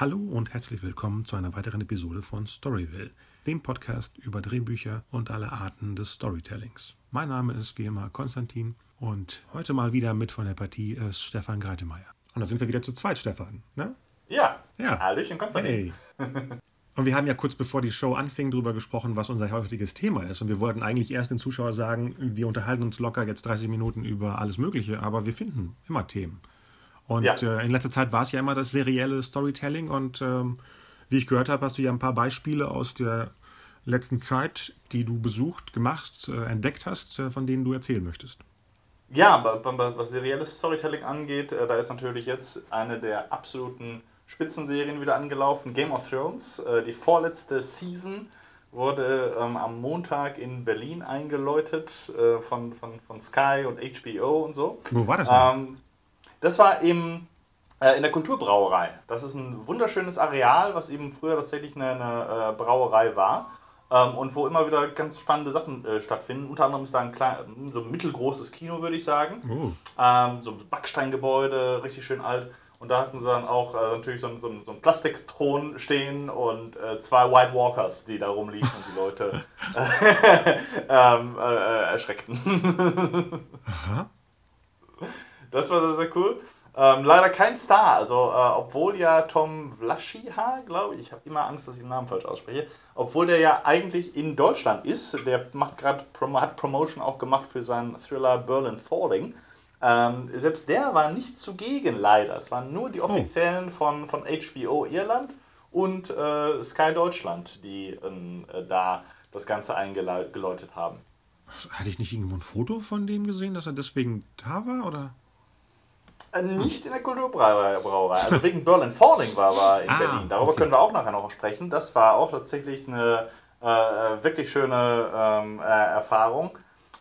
Hallo und herzlich willkommen zu einer weiteren Episode von Storyville, dem Podcast über Drehbücher und alle Arten des Storytellings. Mein Name ist wie immer Konstantin und heute mal wieder mit von der Partie ist Stefan Greitemeyer. Und da sind wir wieder zu zweit, Stefan, ne? Ja. Ja. Hallöchen, Konstantin. Hey. Und wir haben ja kurz bevor die Show anfing darüber gesprochen, was unser heutiges Thema ist. Und wir wollten eigentlich erst den Zuschauern sagen, wir unterhalten uns locker jetzt 30 Minuten über alles Mögliche, aber wir finden immer Themen. Und Ja. äh, in letzter Zeit war es ja immer das serielle Storytelling. Und ähm, wie ich gehört habe, hast du ja ein paar Beispiele aus der letzten Zeit, die du besucht, gemacht, äh, entdeckt hast, äh, von denen du erzählen möchtest. Ja, was serielles Storytelling angeht, äh, da ist natürlich jetzt eine der absoluten Spitzenserien wieder angelaufen. Game of Thrones, äh, die vorletzte Season wurde ähm, am Montag in Berlin eingeläutet äh, von, von, von Sky und HBO und so. Wo war das denn? Ähm, das war im, äh, in der Kulturbrauerei. Das ist ein wunderschönes Areal, was eben früher tatsächlich eine, eine äh, Brauerei war. Ähm, und wo immer wieder ganz spannende Sachen äh, stattfinden. Unter anderem ist da ein klein, so ein mittelgroßes Kino, würde ich sagen. oh. Ähm, so ein Backsteingebäude, richtig schön alt. Und da hatten sie dann auch äh, natürlich so, ein- so, so einen Plastikthron stehen und äh, zwei White Walkers, die da rumliefen und die Leute ähm, äh, äh, erschreckten. Aha. Das war sehr, sehr cool. Ähm, leider kein Star, also äh, obwohl ja Tom Vlaschiha, glaube ich, ich habe immer Angst, dass ich den Namen falsch ausspreche, obwohl der ja eigentlich in Deutschland ist, der macht gerade Prom hat Promotion auch gemacht für seinen Thriller Berlin Falling. Ähm, selbst der war nicht zugegen, leider. Es waren nur die offiziellen von, von HBO Irland und äh, Sky Deutschland, die ähm, äh, da das Ganze eingeläutet haben. Hatte ich nicht irgendwo ein Foto von dem gesehen, dass er deswegen da war? Oder? Äh, Nicht in der Kulturbrauerei. Also wegen Berlin Falling war er in Ah, Berlin. Darüber okay. können wir auch nachher noch sprechen. Das war auch tatsächlich eine äh, wirklich schöne ähm, äh, Erfahrung.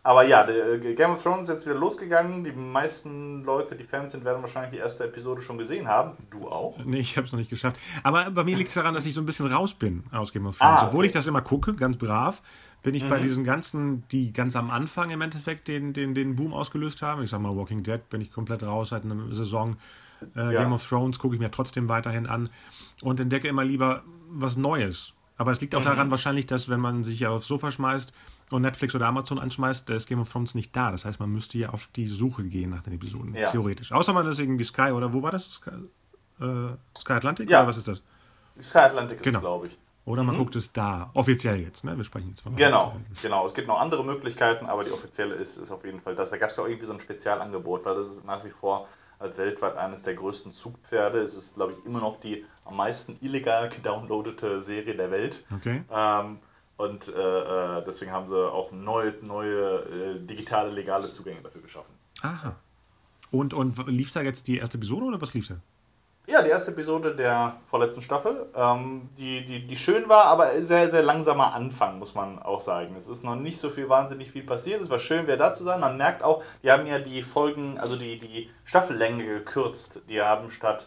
Aber ja, äh, Game of Thrones ist jetzt wieder losgegangen. Die meisten Leute, die Fans sind, werden wahrscheinlich die erste Episode schon gesehen haben. Du auch? Nee, ich habe es noch nicht geschafft. Aber bei mir liegt es daran, dass ich so ein bisschen raus bin aus Game of Thrones. Ah, Obwohl okay. ich das immer gucke, ganz brav, bin ich bei diesen ganzen, die ganz am Anfang im Endeffekt den, den, den Boom ausgelöst haben. Ich sag mal, Walking Dead bin ich komplett raus seit einer Saison. Äh, Ja. Game of Thrones gucke ich mir trotzdem weiterhin an und entdecke immer lieber was Neues. Aber es liegt auch daran wahrscheinlich, dass wenn man sich ja aufs Sofa schmeißt und Netflix oder Amazon anschmeißt, da ist Game of Thrones nicht da. Das heißt, man müsste ja auf die Suche gehen nach den Episoden, Ja. theoretisch. Außer man ist irgendwie Sky oder wo war das? Sky, äh, Sky Atlantic Ja. oder was ist das? Sky Atlantic ist Genau. glaube ich. Oder man guckt es da, offiziell jetzt, ne? Wir sprechen jetzt von Genau, offiziell. genau. Es gibt noch andere Möglichkeiten, aber die offizielle ist, ist auf jeden Fall das. Da gab es ja auch irgendwie so ein Spezialangebot, weil das ist nach wie vor halt weltweit eines der größten Zugpferde. Es ist, glaube ich, immer noch die am meisten illegal gedownloadete Serie der Welt. Okay. Ähm, und äh, äh, deswegen haben sie auch neue, neue äh, digitale, legale Zugänge dafür geschaffen. Aha. Und, und lief da jetzt die erste Episode oder was lief da? Ja, die erste Episode der vorletzten Staffel, ähm, die, die, die schön war, aber sehr, sehr langsamer Anfang, muss man auch sagen. Es ist noch nicht so viel wahnsinnig viel passiert. Es war schön, wieder da zu sein. Man merkt auch, die haben ja die Folgen, also die, die Staffellänge gekürzt. Die haben statt,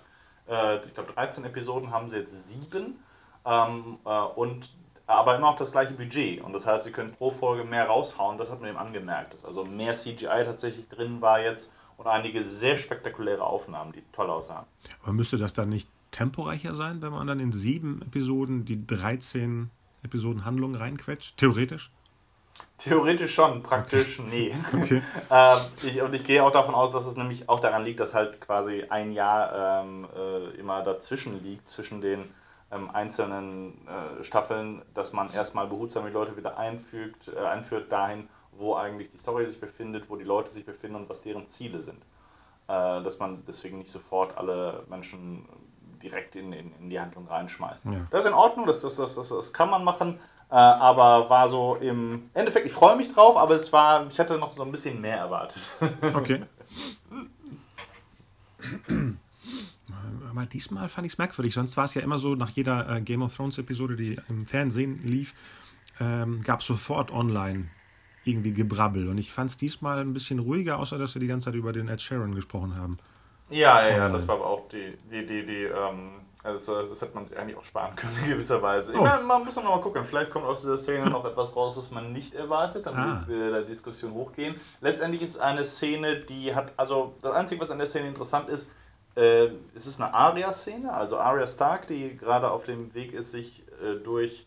äh, ich glaube, 13 Episoden haben sie jetzt sieben. Ähm, äh, und aber immer auch das gleiche Budget. Und das heißt, sie können pro Folge mehr raushauen. Das hat man eben angemerkt. Dass also mehr CGI tatsächlich drin war jetzt und einige sehr spektakuläre Aufnahmen, die toll aussahen. Aber müsste das dann nicht temporeicher sein, wenn man dann in sieben Episoden die 13 Episoden Handlung reinquetscht? Theoretisch? Theoretisch schon, praktisch nee. Okay. ähm, ich, und ich gehe auch davon aus, dass es nämlich auch daran liegt, dass halt quasi ein Jahr ähm, äh, immer dazwischen liegt, zwischen den ähm, einzelnen äh, Staffeln, dass man erstmal behutsam die Leute wieder einfügt, äh, einführt dahin, wo eigentlich die Story sich befindet, wo die Leute sich befinden und was deren Ziele sind. Äh, dass man deswegen nicht sofort alle Menschen direkt in, in, in die Handlung reinschmeißt. Ja. Das ist in Ordnung, das, das, das, das, das kann man machen, äh, aber war so im Endeffekt, ich freue mich drauf, aber es war, ich hatte noch so ein bisschen mehr erwartet. Okay. Aber diesmal fand ich es merkwürdig. Sonst war es ja immer so, nach jeder äh, Game of Thrones Episode, die im Fernsehen lief, ähm, gab es sofort online irgendwie Gebrabbel. Und ich fand es diesmal ein bisschen ruhiger, außer dass wir die ganze Zeit über den Ed Sheeran gesprochen haben. Ja, ja, ja, Online. das war aber auch die, die, die, die, ähm, also das hätte man sich eigentlich auch sparen können in gewisser Weise. Ich Oh. meine, man muss noch mal gucken, vielleicht kommt aus dieser Szene noch etwas raus, was man nicht erwartet, dann Ah. wird wieder der Diskussion hochgehen. Letztendlich ist es eine Szene, die hat, also das Einzige, was an der Szene interessant ist, Äh, es ist eine Arya-Szene, also Arya Stark, die gerade auf dem Weg ist, sich äh, durch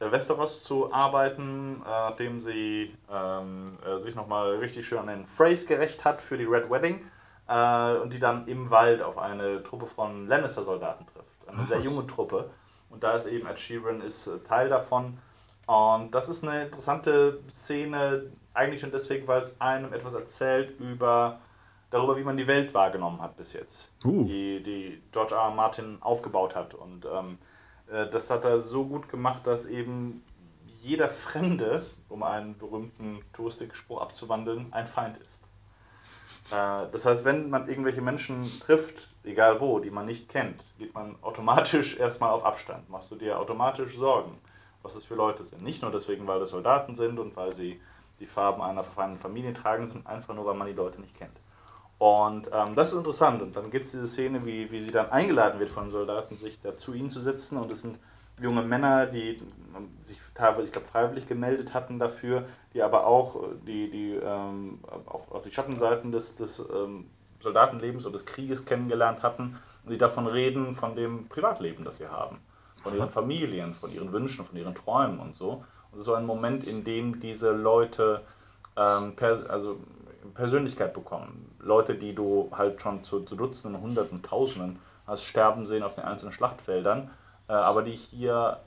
Westeros zu arbeiten, äh, nachdem sie ähm, äh, sich nochmal richtig schön an den Phrase gerecht hat für die Red Wedding äh, und die dann im Wald auf eine Truppe von Lannister-Soldaten trifft. Eine sehr junge Truppe. Und da ist eben Ed Sheeran ist Teil davon. Und das ist eine interessante Szene, eigentlich schon deswegen, weil es einem etwas erzählt über darüber, wie man die Welt wahrgenommen hat bis jetzt, uh. die, die George R. R. Martin aufgebaut hat. Und ähm, äh, das hat er so gut gemacht, dass eben jeder Fremde, um einen berühmten Touristikspruch abzuwandeln, ein Feind ist. Äh, das heißt, wenn man irgendwelche Menschen trifft, egal wo, die man nicht kennt, geht man automatisch erstmal auf Abstand. Machst du dir automatisch Sorgen, was es für Leute sind. Nicht nur deswegen, weil das Soldaten sind und weil sie die Farben einer verfeindeten Familie tragen, sondern einfach nur, weil man die Leute nicht kennt. Und ähm, das ist interessant. Und dann gibt es diese Szene, wie, wie sie dann eingeladen wird von Soldaten, sich da zu ihnen zu setzen. Und es sind junge Männer, die ähm, sich teilweise, ich glaube, freiwillig gemeldet hatten dafür, die aber auch äh, die, die ähm, auf, auf die Schattenseiten des, des ähm, Soldatenlebens und des Krieges kennengelernt hatten und die davon reden, von dem Privatleben, das sie haben. Von ihren Familien, von ihren Wünschen, von ihren Träumen und so. Und so ein Moment, in dem diese Leute ähm, per, also Persönlichkeit bekommen. Leute, die du halt schon zu, zu Dutzenden, Hunderten, Tausenden hast sterben sehen auf den einzelnen Schlachtfeldern, äh, aber die hier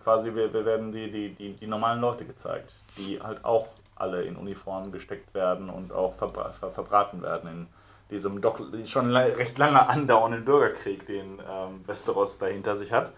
quasi, wir, wir werden die, die, die, die normalen Leute gezeigt, die halt auch alle in Uniformen gesteckt werden und auch verbra ver verbraten werden in diesem doch schon recht lange andauernden Bürgerkrieg, den ähm, Westeros dahinter sich hat.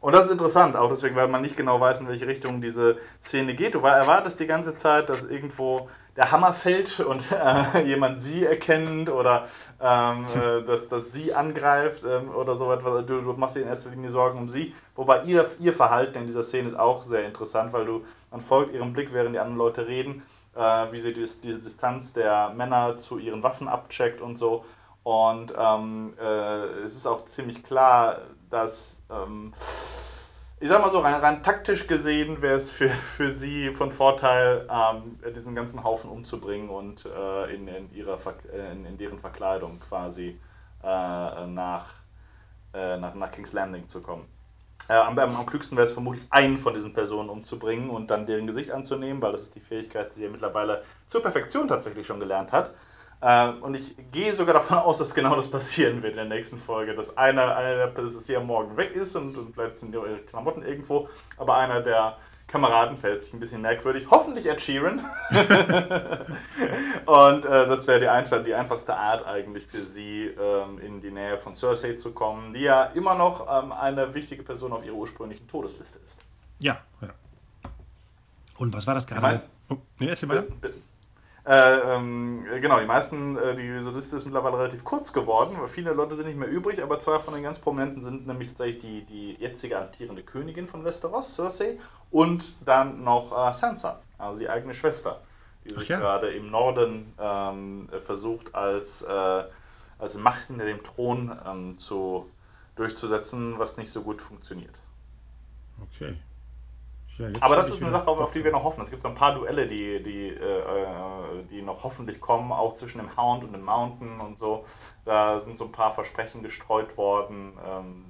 Und das ist interessant, auch deswegen, weil man nicht genau weiß, in welche Richtung diese Szene geht. Du erwartest die ganze Zeit, dass irgendwo der Hammer fällt und äh, jemand sie erkennt oder ähm, äh, dass, dass sie angreift ähm, oder so etwas. Du, du, machst dir in erster Linie Sorgen um sie. Wobei ihr, ihr Verhalten in dieser Szene ist auch sehr interessant, weil du, man folgt ihrem Blick, während die anderen Leute reden, äh, wie sie die, die, Distanz der Männer zu ihren Waffen abcheckt und so. Und ähm, äh, es ist auch ziemlich klar, dass ähm, ich sag mal so, rein, rein taktisch gesehen wäre es für, für sie von Vorteil, ähm, diesen ganzen Haufen umzubringen und äh, in, in, ihrer in, in, deren Verkleidung quasi äh, nach, äh, nach, nach King's Landing zu kommen. Äh, am, am, klügsten wäre es vermutlich, einen von diesen Personen umzubringen und dann deren Gesicht anzunehmen, weil das ist die Fähigkeit, die sie ja mittlerweile zur Perfektion tatsächlich schon gelernt hat. Äh, und ich gehe sogar davon aus, dass genau das passieren wird in der nächsten Folge. Dass einer, einer der Passagiere morgen weg ist und, und vielleicht sind ihre Klamotten irgendwo, aber einer der Kameraden fällt sich ein bisschen merkwürdig. Hoffentlich Ed Sheeran. und äh, das wäre die, die einfachste Art eigentlich für sie, ähm, in die Nähe von Cersei zu kommen, die ja immer noch ähm, eine wichtige Person auf ihrer ursprünglichen Todesliste ist. Ja, ja. Und was war das gerade? Oh, nee, erzähl mal. Äh, ähm, genau, die meisten, äh, die Liste ist mittlerweile relativ kurz geworden, weil viele Leute sind nicht mehr übrig, aber zwei von den ganz Prominenten sind nämlich tatsächlich die, die jetzige amtierende Königin von Westeros, Cersei, und dann noch äh, Sansa, also die eigene Schwester, die sich ja. gerade im Norden ähm, versucht, als, äh, als Macht hinter dem Thron ähm, zu, durchzusetzen, was nicht so gut funktioniert. Okay. Ja, Aber das ist eine Sache, auf, die wir noch hoffen. Es gibt so ein paar Duelle, die, die, äh, die noch hoffentlich kommen, auch zwischen dem Hound und dem Mountain und so. Da sind so ein paar Versprechen gestreut worden. Ähm,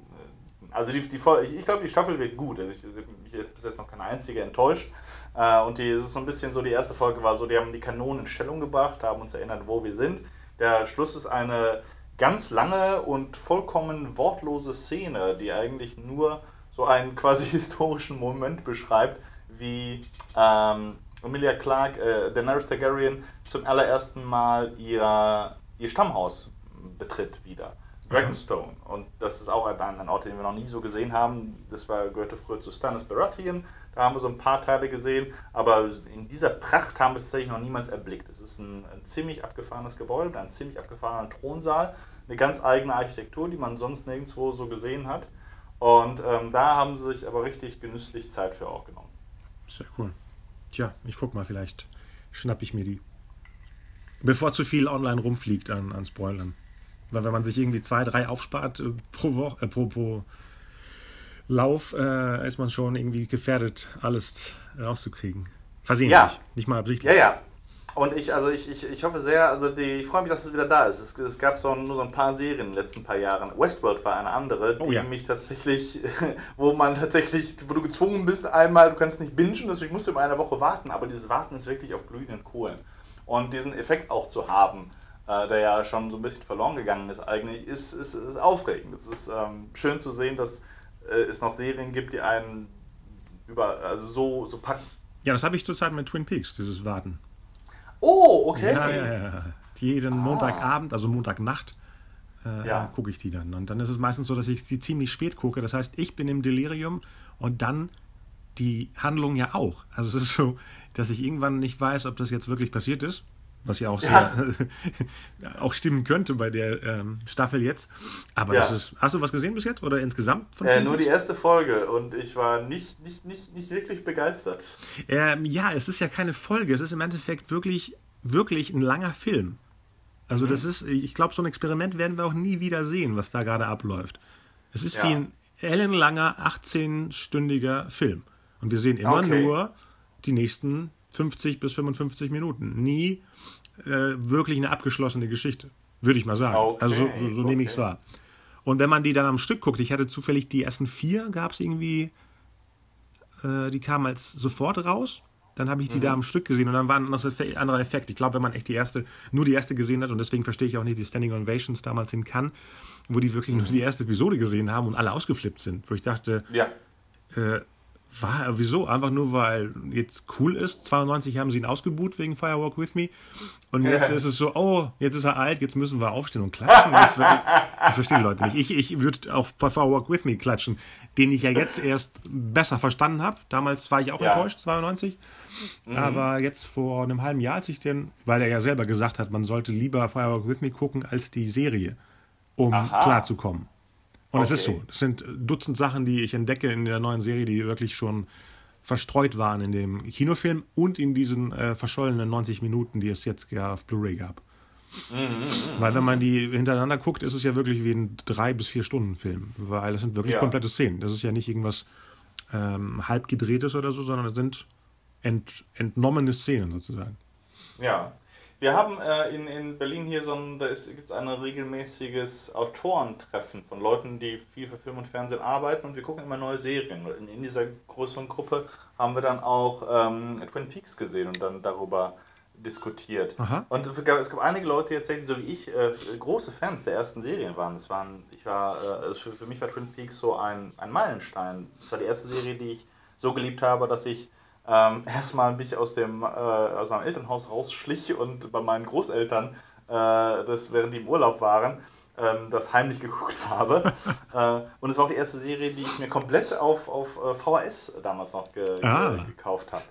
also die, die ich glaube, die Staffel wird gut. Also ich, ich habe bis jetzt noch keine einzige enttäuscht. Äh, und die, es ist so ein bisschen so, die erste Folge war so, die haben die Kanonen in Stellung gebracht, haben uns erinnert, wo wir sind. Der Schluss ist eine ganz lange und vollkommen wortlose Szene, die eigentlich nur so einen quasi historischen Moment beschreibt, wie ähm, Emilia Clark, äh, Daenerys Targaryen, zum allerersten Mal ihr, ihr Stammhaus betritt wieder. Dragonstone. Und das ist auch ein, ein, Ort, den wir noch nie so gesehen haben. Das war, gehörte früher zu Stannis Baratheon. Da haben wir so ein paar Teile gesehen. Aber in dieser Pracht haben wir es tatsächlich noch niemals erblickt. Es ist ein, ein, ziemlich abgefahrenes Gebäude, ein ziemlich abgefahrener Thronsaal. Eine ganz eigene Architektur, die man sonst nirgendwo so gesehen hat. Und ähm, da haben sie sich aber richtig genüsslich Zeit für auch genommen. Sehr cool. Tja, ich guck mal, vielleicht schnapp ich mir die. Bevor zu viel online rumfliegt an, an Spoilern. Weil wenn man sich irgendwie zwei, drei aufspart äh, pro Woche, äh, pro, pro Lauf, äh, ist man schon irgendwie gefährdet, alles rauszukriegen. Versehentlich, ja. nicht mal absichtlich. Ja, ja. Und ich, also ich, ich, ich hoffe sehr, also die, ich freue mich, dass es wieder da ist. Es, es gab so, nur so ein paar Serien in den letzten paar Jahren. Westworld war eine andere, die oh, ja. mich tatsächlich, wo man tatsächlich, wo du gezwungen bist, einmal, du kannst nicht bingen, deswegen musst du immer eine Woche warten, aber dieses Warten ist wirklich auf glühenden Kohlen. Und diesen Effekt auch zu haben, äh, der ja schon so ein bisschen verloren gegangen ist, eigentlich, ist, ist, ist aufregend. Es ist ähm, schön zu sehen, dass äh, es noch Serien gibt, die einen über, also so, so packen. Ja, das habe ich zurzeit mit Twin Peaks, dieses Warten. Oh, okay. Ja, ja, ja. Jeden ah. Montagabend, also Montagnacht, äh, ja. gucke ich die dann. Und dann ist es meistens so, dass ich die ziemlich spät gucke. Das heißt, ich bin im Delirium und dann die Handlung ja auch. Also es ist so, dass ich irgendwann nicht weiß, ob das jetzt wirklich passiert ist was ja auch, ja. Sehr, auch stimmen könnte bei der ähm, Staffel jetzt. Aber ja. das ist. Hast du was gesehen bis jetzt oder insgesamt? Von äh, nur die erste Folge und ich war nicht, nicht, nicht, nicht wirklich begeistert. Ähm, ja, es ist ja keine Folge, es ist im Endeffekt wirklich, wirklich ein langer Film. Also mhm. das ist, ich glaube, so ein Experiment werden wir auch nie wieder sehen, was da gerade abläuft. Es ist ja. wie ein ellenlanger, 18-stündiger Film. Und wir sehen immer okay. nur die nächsten 50 bis 55 Minuten. Nie äh, wirklich eine abgeschlossene Geschichte, würde ich mal sagen. Okay, also so, so, so okay. nehme ich es wahr. Und wenn man die dann am Stück guckt, ich hatte zufällig die ersten vier, gab es irgendwie, äh, die kamen als sofort raus. Dann habe ich die mhm. da am Stück gesehen und dann war ein anderer Effekt. Ich glaube, wenn man echt die erste, nur die erste gesehen hat, und deswegen verstehe ich auch nicht die Standing Ovations damals in Cannes, wo die wirklich mhm. nur die erste Episode gesehen haben und alle ausgeflippt sind, wo ich dachte, ja. äh, war, wieso? Einfach nur, weil jetzt cool ist. 92 haben sie ihn ausgebuht wegen Firewalk With Me. Und jetzt ist es so, oh, jetzt ist er alt, jetzt müssen wir aufstehen und klatschen. Wirklich, ich verstehe die Leute nicht. Ich, ich würde auch bei Firewalk With Me klatschen, den ich ja jetzt erst besser verstanden habe. Damals war ich auch ja. enttäuscht, 92. Mhm. Aber jetzt vor einem halben Jahr, als ich den, weil er ja selber gesagt hat, man sollte lieber Firewalk With Me gucken als die Serie, um Aha. klarzukommen. Und okay. es ist so. Es sind Dutzend Sachen, die ich entdecke in der neuen Serie, die wirklich schon verstreut waren in dem Kinofilm und in diesen äh, verschollenen 90 Minuten, die es jetzt ja auf Blu-ray gab. Mhm, weil wenn man die hintereinander guckt, ist es ja wirklich wie ein drei bis vier Stunden Film, weil es sind wirklich ja. komplette Szenen. Das ist ja nicht irgendwas ähm, halb gedrehtes oder so, sondern es sind ent, entnommene Szenen sozusagen. Ja, wir haben äh, in, in Berlin hier so ein, da gibt es ein regelmäßiges Autorentreffen von Leuten, die viel für Film und Fernsehen arbeiten und wir gucken immer neue Serien. In, in dieser größeren Gruppe haben wir dann auch ähm, Twin Peaks gesehen und dann darüber diskutiert. Aha. Und es gab, es einige Leute, die tatsächlich so wie ich, äh, große Fans der ersten Serien waren. Das waren, ich war, äh, für, für mich war Twin Peaks so ein, ein Meilenstein. Das war die erste Serie, die ich so geliebt habe, dass ich ähm, erstmal bin ich aus, dem, äh, aus meinem Elternhaus rausschlich und bei meinen Großeltern, äh, das, während die im Urlaub waren, ähm, das heimlich geguckt habe. äh, und es war auch die erste Serie, die ich mir komplett auf, auf äh, VHS damals noch ge ah. ge gekauft habe.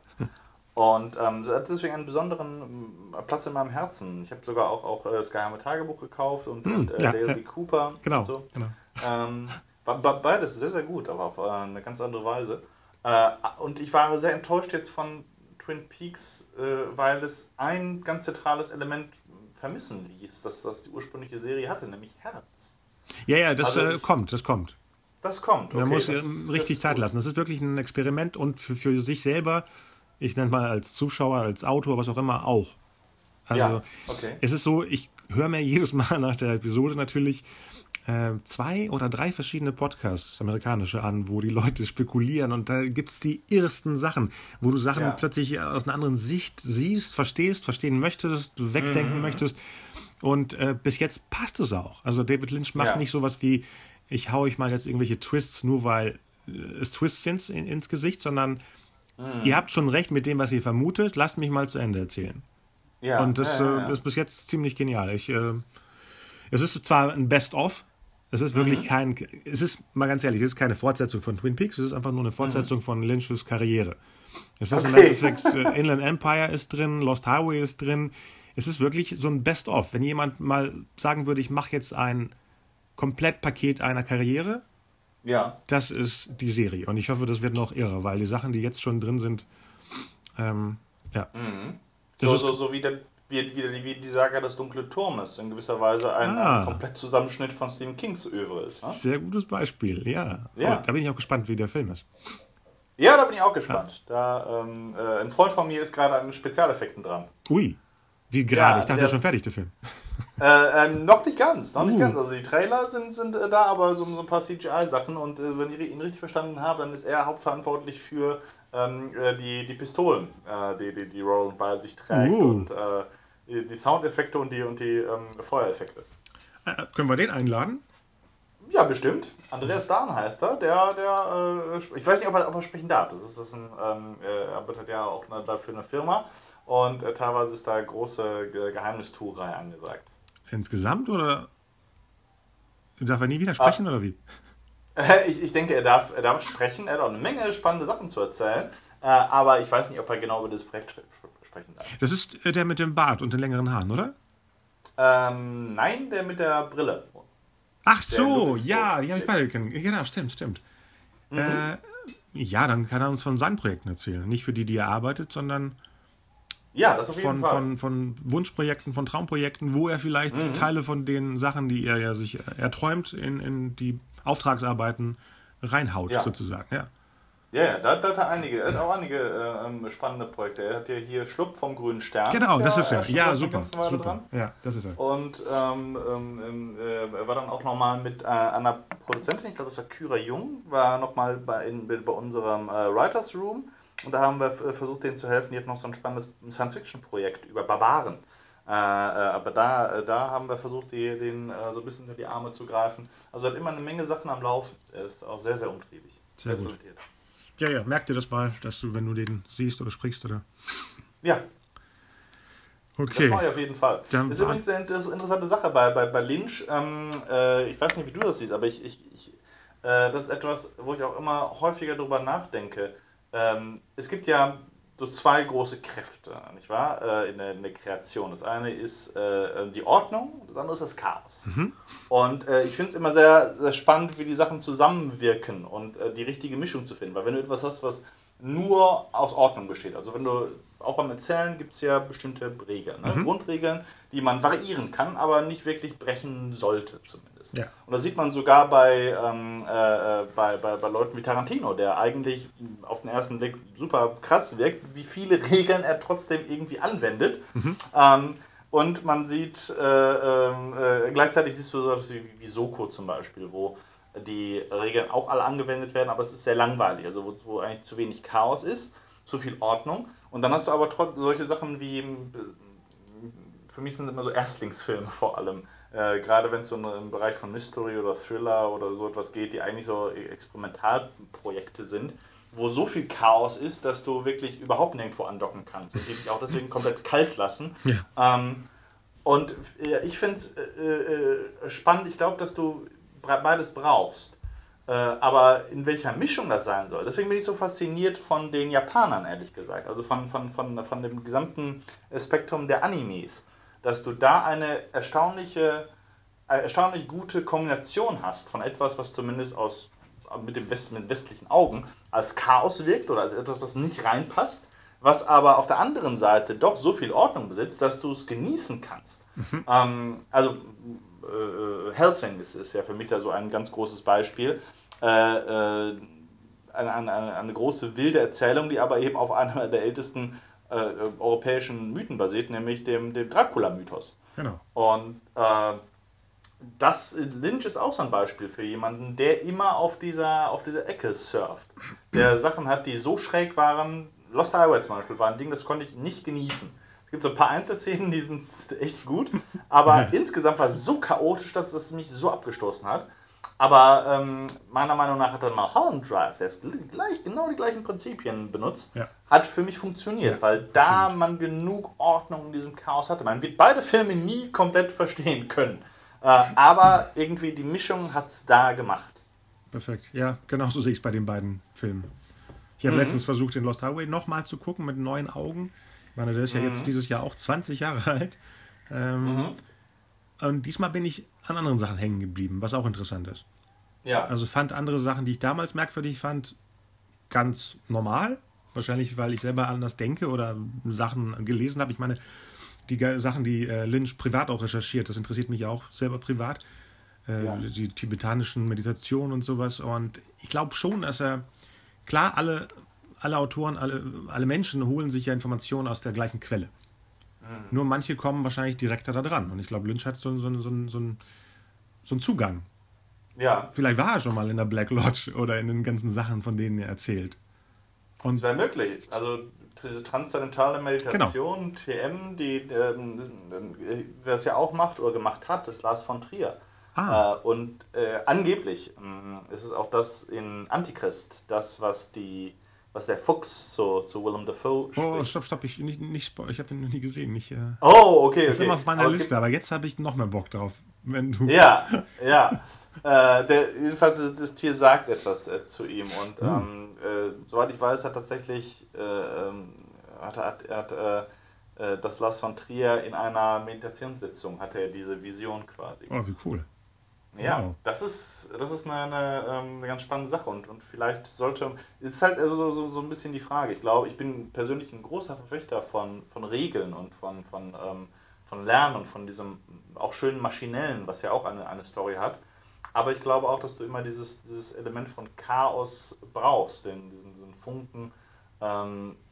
Und ähm, das hat deswegen einen besonderen äh, Platz in meinem Herzen. Ich habe sogar auch, auch äh, geheime Tagebuch gekauft und, hm, und äh, ja, Dale ja. Cooper genau, und so. Genau. Ähm, beides sehr, sehr gut, aber auf eine ganz andere Weise. Äh, und ich war sehr enttäuscht jetzt von Twin Peaks, äh, weil es ein ganz zentrales Element vermissen ließ, das, das die ursprüngliche Serie hatte, nämlich Herz. Ja, ja, das also äh, ich, kommt, das kommt. Das kommt. Okay, Man muss das, richtig das Zeit gut. lassen. Das ist wirklich ein Experiment und für, für sich selber, ich nenne mal als Zuschauer, als Autor, was auch immer, auch. Also ja, okay. es ist so, ich höre mir jedes Mal nach der Episode natürlich zwei oder drei verschiedene Podcasts, amerikanische, an, wo die Leute spekulieren und da gibt es die irrsten Sachen, wo du Sachen ja. plötzlich aus einer anderen Sicht siehst, verstehst, verstehen möchtest, wegdenken mhm. möchtest. Und äh, bis jetzt passt es auch. Also David Lynch macht ja. nicht sowas wie, ich hau euch mal jetzt irgendwelche Twists, nur weil äh, es Twists sind in, ins Gesicht, sondern mhm. ihr habt schon recht mit dem, was ihr vermutet, lasst mich mal zu Ende erzählen. Ja. Und das, äh, ist bis jetzt ziemlich genial. Ich, äh, es ist zwar ein Best-of, es ist wirklich mhm. kein, es ist mal ganz ehrlich, es ist keine Fortsetzung von Twin Peaks, es ist einfach nur eine Fortsetzung mhm. von Lynch's Karriere. Es ist okay. im Endeffekt, äh, Inland Empire ist drin, Lost Highway ist drin. Es ist wirklich so ein Best-of. Wenn jemand mal sagen würde, ich mache jetzt ein Komplettpaket einer Karriere, ja. das ist die Serie. Und ich hoffe, das wird noch irre, weil die Sachen, die jetzt schon drin sind, ähm, ja. Mhm. So, so, so wie der wie, wie, wie die Saga des Dunklen Turmes in gewisser Weise ein, ah. ein Komplettzusammenschnitt von Stephen Kings Övre ist. Ne? Sehr gutes Beispiel, ja. ja. Oh, da bin ich auch gespannt, wie der Film ist. Ja, da bin ich auch gespannt. Ja. Da, ähm, äh, ein Freund von mir ist gerade an Spezialeffekten dran. Ui. Wie gerade? Ja, ich dachte, der ist schon fertig, der Film. Äh, ähm, noch nicht ganz, noch uh. nicht ganz. Also die Trailer sind, sind äh, da, aber so, so ein paar CGI-Sachen. Und äh, wenn ich ihn richtig verstanden habe, dann ist er hauptverantwortlich für ähm, äh, die, die Pistolen, äh, die, die, die Roland bei sich trägt. Uh. Und äh, die, Soundeffekte und die, und die ähm, Feuereffekte. können wir den einladen? Ja, bestimmt. Andreas Dahn heißt er. Der, der, ich weiß nicht, ob er, ob er sprechen darf. Das ist, das ist ein, ähm, er arbeitet ja auch dafür eine Firma. Und teilweise ist da große Geheimnistuerei angesagt. Insgesamt oder darf er nie widersprechen ah. oder wie? Ich, ich denke, er darf, er darf sprechen. Er hat auch eine Menge spannende Sachen zu erzählen. Äh, aber ich weiß nicht, ob er genau über das Projekt sprechen darf. Das ist äh, der mit dem Bart und den längeren Haaren, oder? Ähm, nein, der mit der Brille. Ach so, ja, die habe ich beide kennen. Genau, stimmt, stimmt. Mhm. Äh, ja, dann kann er uns von seinen Projekten erzählen. Nicht für die, die er arbeitet, sondern ja, das auf jeden von, Fall. Von, von Wunschprojekten, von Traumprojekten, wo er vielleicht mhm. Teile von den Sachen, die er ja sich erträumt, in, in die Auftragsarbeiten reinhaut, ja. sozusagen. Ja. Ja, ja, da, da hat er einige, er hat auch einige äh, ähm, spannende Projekte. Er hat ja hier Schlupp vom Grünen Stern. Genau, das ist er. Ja, super. super. Dran. Ja, das ist er. Und ähm, ähm, äh, er war dann auch nochmal mit äh, einer Produzentin, ich glaube, das war Kyra Jung, war nochmal bei, bei unserem äh, Writers Room und da haben wir versucht, denen zu helfen. Die hat noch so ein spannendes Science-Fiction-Projekt über Barbaren. Äh, äh, aber da, äh, da haben wir versucht, die, den äh, so ein bisschen unter die Arme zu greifen. Also hat immer eine Menge Sachen am Laufen. Er ist auch sehr, sehr umtriebig. Sehr, sehr gut. Ja, ja, merk dir das mal, dass du, wenn du den siehst oder sprichst, oder? Ja. Okay. Das mache ich auf jeden Fall. Dann ist übrigens eine interessante Sache bei, bei, bei Lynch. Ähm, äh, ich weiß nicht, wie du das siehst, aber ich, ich, ich äh, das ist etwas, wo ich auch immer häufiger drüber nachdenke ähm, es gibt ja so zwei große Kräfte, nicht wahr, äh, in, der, in, der, Kreation. Das eine ist äh, die Ordnung, das andere ist das Chaos. Mhm. Und äh, ich finde es immer sehr, sehr spannend, wie die Sachen zusammenwirken und äh, die richtige Mischung zu finden. Weil wenn du etwas hast, was nur aus Ordnung besteht, also wenn du auch beim Erzählen gibt es ja bestimmte Regeln, ne? mhm. Grundregeln, die man variieren kann, aber nicht wirklich brechen sollte zumindest. Ja. Und das sieht man sogar bei, ähm, äh, bei, bei, bei Leuten wie Tarantino, der eigentlich auf den ersten Blick super krass wirkt, wie viele Regeln er trotzdem irgendwie anwendet. Mhm. Ähm, und man sieht, äh, ähm, äh, gleichzeitig siehst du so wie, wie Soko zum Beispiel, wo die Regeln auch alle angewendet werden, aber es ist sehr langweilig, also wo, wo eigentlich zu wenig Chaos ist, zu viel Ordnung. Und dann hast du aber trotzdem solche Sachen wie, für mich sind immer so Erstlingsfilme vor allem, äh, gerade wenn es so im Bereich von Mystery oder Thriller oder so etwas geht, die eigentlich so Experimentalprojekte sind, wo so viel Chaos ist, dass du wirklich überhaupt nirgendwo andocken kannst und die dich auch deswegen komplett kalt lassen. Ja. Ähm, und ich finde es äh, äh, spannend, ich glaube, dass du beides brauchst. Äh, aber in welcher Mischung das sein soll, deswegen bin ich so fasziniert von den Japanern, ehrlich gesagt. Also von, von, von, von dem gesamten Spektrum der Animes. Dass du da eine erstaunliche, äh, erstaunlich gute Kombination hast von etwas, was zumindest aus, mit, dem West, mit westlichen Augen als Chaos wirkt oder als etwas, was nicht reinpasst, was aber auf der anderen Seite doch so viel Ordnung besitzt, dass du es genießen kannst. Mhm. Ähm, also äh, Helsing ist, ist ja für mich da so ein ganz großes Beispiel. Äh, äh, eine, eine, eine, große wilde Erzählung, die aber eben auf einer der ältesten äh, europäischen Mythen basiert, nämlich dem, dem Dracula-Mythos. Genau. Und das Lynch ist auch so ein Beispiel für jemanden, der immer auf dieser, auf dieser Ecke surft. Der Sachen hat, die so schräg waren. Lost Highway zum Beispiel war ein Ding, das konnte ich nicht genießen. Es gibt so ein paar Einzelszenen, die sind echt gut, aber insgesamt war es so chaotisch, dass es mich so abgestoßen hat. Aber ähm, meiner Meinung nach hat dann mal Holland Drive, der ist gleich, genau die gleichen Prinzipien benutzt, ja. hat für mich funktioniert, ja, weil da absolut. man genug Ordnung in diesem Chaos hatte. Man wird beide Filme nie komplett verstehen können, äh, aber irgendwie die Mischung hat es da gemacht. Perfekt, ja, genau so sehe ich es bei den beiden Filmen. Ich habe mhm. letztens versucht, den Lost Highway nochmal zu gucken mit neuen Augen meine, der ist ja jetzt mhm. dieses Jahr auch 20 Jahre alt. Ähm, mhm. Und diesmal bin ich an anderen Sachen hängen geblieben, was auch interessant ist. Ja. Also fand andere Sachen, die ich damals merkwürdig fand, ganz normal. Wahrscheinlich, weil ich selber anders denke oder Sachen gelesen habe. Ich meine, die Sachen, die äh, Lynch privat auch recherchiert, das interessiert mich auch selber privat. Äh, ja. Die tibetanischen Meditationen und sowas. Und ich glaube schon, dass er, klar, alle alle Autoren, alle, alle Menschen holen sich ja Informationen aus der gleichen Quelle. Nur manche kommen wahrscheinlich direkter da dran. Und ich glaube, Lynch hat so, so, so, so, so einen Zugang. Ja. Vielleicht war er schon mal in der Black Lodge oder in den ganzen Sachen, von denen er erzählt. Und das wäre möglich. Also diese transzendentale Meditation, genau. TM, die ähm, wer es ja auch macht oder gemacht hat, ist Lars von Trier. Ah. Äh, und äh, angeblich äh, ist es auch das in Antichrist, das, was die was der Fuchs zu, zu Willem Dafoe spricht. Oh, stopp, stopp, ich, nicht, nicht, ich habe den noch nie gesehen. Nicht, äh, oh, okay. Das ist okay. immer auf meiner aber Liste, aber jetzt habe ich noch mehr Bock drauf. Wenn du ja, ja. äh, der, jedenfalls, das Tier sagt etwas äh, zu ihm und hm. ähm, äh, soweit ich weiß, hat tatsächlich äh, ähm, hat, hat, hat äh, das Lars von Trier in einer Meditationssitzung hatte er diese Vision quasi. Oh, wie cool. Ja, wow. das ist, das ist eine, eine, ähm, eine, ganz spannende Sache und, und vielleicht sollte, es ist halt also so, so ein bisschen die Frage. Ich glaube, ich bin persönlich ein großer Verfechter von, von Regeln und von, von, ähm, von Lernen und von diesem auch schönen Maschinellen, was ja auch eine, eine Story hat. Aber ich glaube auch, dass du immer dieses, dieses Element von Chaos brauchst, den, diesen, diesen Funken, ähm, äh,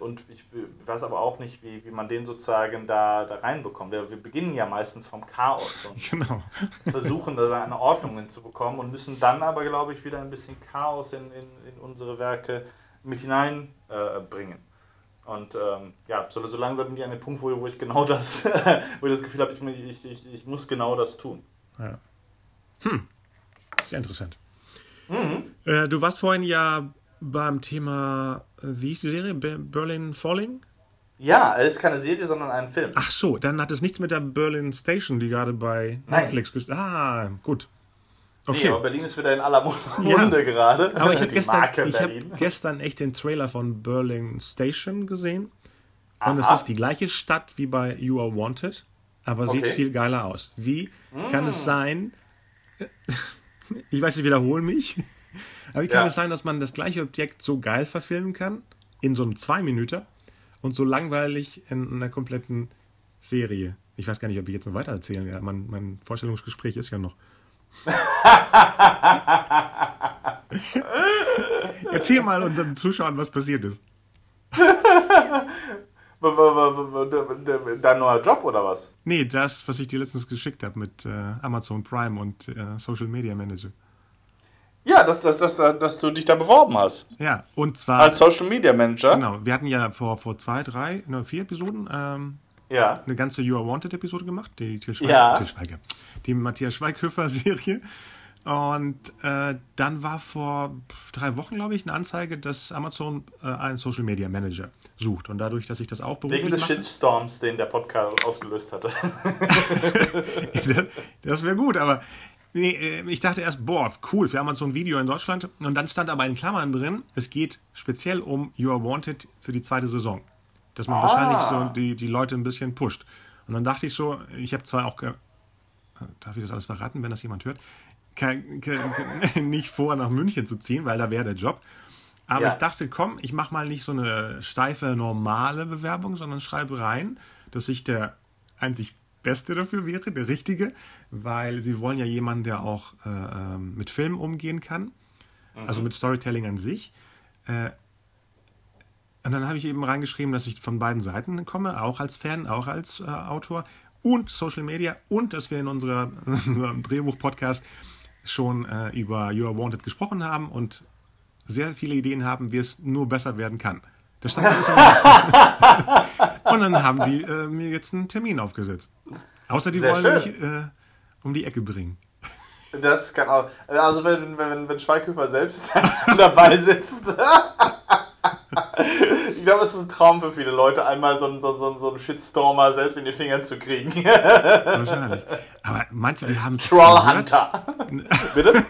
und ich weiß aber auch nicht, wie, wie man den sozusagen da, da reinbekommt. Wir, beginnen ja meistens vom Chaos und genau. versuchen da eine Ordnung hinzubekommen und müssen dann aber, glaube ich, wieder ein bisschen Chaos in, in, in unsere Werke mit hineinbringen. Äh, und ähm, ja, so, so langsam bin ich an dem Punkt, wo, wo ich genau das, wo ich das Gefühl habe, ich, ich, ich, ich muss genau das tun. Ja. Hm. Sehr interessant. Mhm. Äh, du warst vorhin ja beim Thema, äh, wie ist die Serie? Berlin Falling? Ja, es ist keine Serie, sondern ein Film. Ach so, dann hat es nichts mit der Berlin Station, die gerade bei Netflix ist. Ah, gut. Okay. Nee, aber Berlin ist wieder in aller Munde ja. gerade. Aber ich habe gestern, hab gestern echt den Trailer von Berlin Station gesehen. Und Aha. es ist die gleiche Stadt wie bei You Are Wanted, aber okay. sieht viel geiler aus. Wie mm. kann es mm. sein? Ich weiß, ich wiederhole mich. Aber wie kann ja. es sein, dass man das gleiche Objekt so geil verfilmen kann, in so einem Zwei-Minüter, und so langweilig in einer kompletten Serie? Ich weiß gar nicht, ob ich jetzt noch weiter erzählen werde. Mein, mein Vorstellungsgespräch ist ja noch. Erzähl mal unseren Zuschauern, was passiert ist. Dein neuer Job oder was? Nee, das, was ich dir letztens geschickt habe mit äh, Amazon Prime und äh, Social Media Manager. Ja, dass, dass, dass, dass du dich da beworben hast. Ja, und zwar. Als Social Media Manager. Genau, wir hatten ja vor, vor zwei, drei, ne, vier Episoden ähm, ja. eine ganze You Are Wanted Episode gemacht, die Til Schweiger, ja. Til Schweiger, die Matthias Schweighöfer Serie. Und äh, dann war vor drei Wochen, glaube ich, eine Anzeige, dass Amazon äh, einen Social Media Manager sucht. Und dadurch, dass ich das auch beruflich Wegen des Shitstorms, den der Podcast ausgelöst hatte. das, das wäre gut, aber Nee, äh, ich dachte erst, boah, cool, für Amazon Video in Deutschland. Und dann stand aber in Klammern drin, es geht speziell um You Are Wanted für die zweite Saison. Dass man ah. wahrscheinlich so die, die Leute ein bisschen pusht. Und dann dachte ich so, ich habe zwar auch, darf ich das alles verraten, wenn das jemand hört, kein, kein, nicht vor, nach München zu ziehen, weil da wäre der Job. Aber ja. ich dachte, komm, ich mache mal nicht so eine steife, normale Bewerbung, sondern schreibe rein, dass ich der einzig Beste dafür wäre, der Richtige, weil sie wollen ja jemanden, der auch äh, ähm, mit Filmen umgehen kann, mhm. also mit Storytelling an sich. Äh, und dann habe ich eben reingeschrieben, dass ich von beiden Seiten komme, auch als Fan, auch als äh, Autor und Social Media und dass wir in unserer, unserem Drehbuch-Podcast schon äh, über You Are Wanted gesprochen haben und sehr viele Ideen haben, wie es nur besser werden kann. Das stand alles Und dann haben die äh, mir jetzt einen Termin aufgesetzt. Außer die Sehr wollen mich äh, um die Ecke bringen. Das kann auch. Also wenn, wenn, wenn Schweighöfer selbst dabei sitzt. ich glaube, es ist ein Traum für viele Leute, einmal so einen, so, so, so einen Shitstormer selbst in die Finger zu kriegen. Wahrscheinlich. Aber meinst du, die haben Trollhunter. Bitte?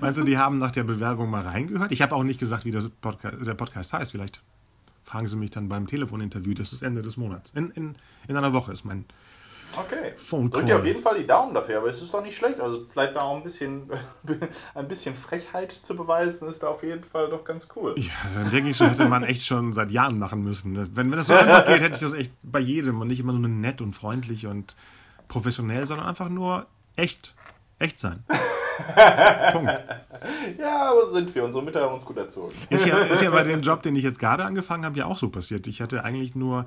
meinst du, die haben nach der Bewerbung mal reingehört? Ich habe auch nicht gesagt, wie Podcast, der Podcast heißt. Vielleicht fragen Sie mich dann beim Telefoninterview. Das ist Ende des Monats. In, in, in einer Woche ist mein Okay. Drückt dir auf jeden Fall die Daumen dafür, aber es ist doch nicht schlecht. Also vielleicht da auch ein bisschen, ein bisschen Frechheit zu beweisen, ist da auf jeden Fall doch ganz cool. Ja, dann denke ich, so hätte man echt schon seit Jahren machen müssen. Wenn, wenn das so einfach geht, hätte ich das echt bei jedem und nicht immer nur nett und freundlich und professionell, sondern einfach nur echt. Echt sein. Punkt. Ja, aber sind wir. Unsere Mütter haben uns gut erzogen. Ist ja, ist ja bei dem Job, den ich jetzt gerade angefangen habe, ja auch so passiert. Ich hatte eigentlich nur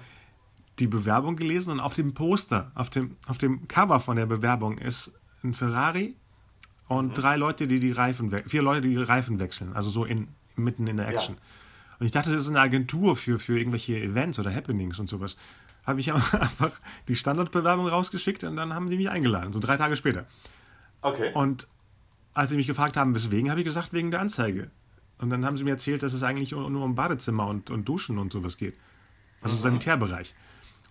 die Bewerbung gelesen und auf dem Poster, auf dem, auf dem Cover von der Bewerbung ist ein Ferrari und mhm. drei Leute, die die Reifen, vier Leute, die die Reifen wechseln, also so in, mitten in der Action. Ja. Und ich dachte, das ist eine Agentur für, für irgendwelche Events oder Happenings und sowas. Habe ich einfach die Standardbewerbung rausgeschickt und dann haben die mich eingeladen, so drei Tage später. Okay. Und als sie mich gefragt haben, weswegen, habe ich gesagt, wegen der Anzeige. Und dann haben sie mir erzählt, dass es eigentlich nur um Badezimmer und, und Duschen und sowas geht. Also mhm. Sanitärbereich.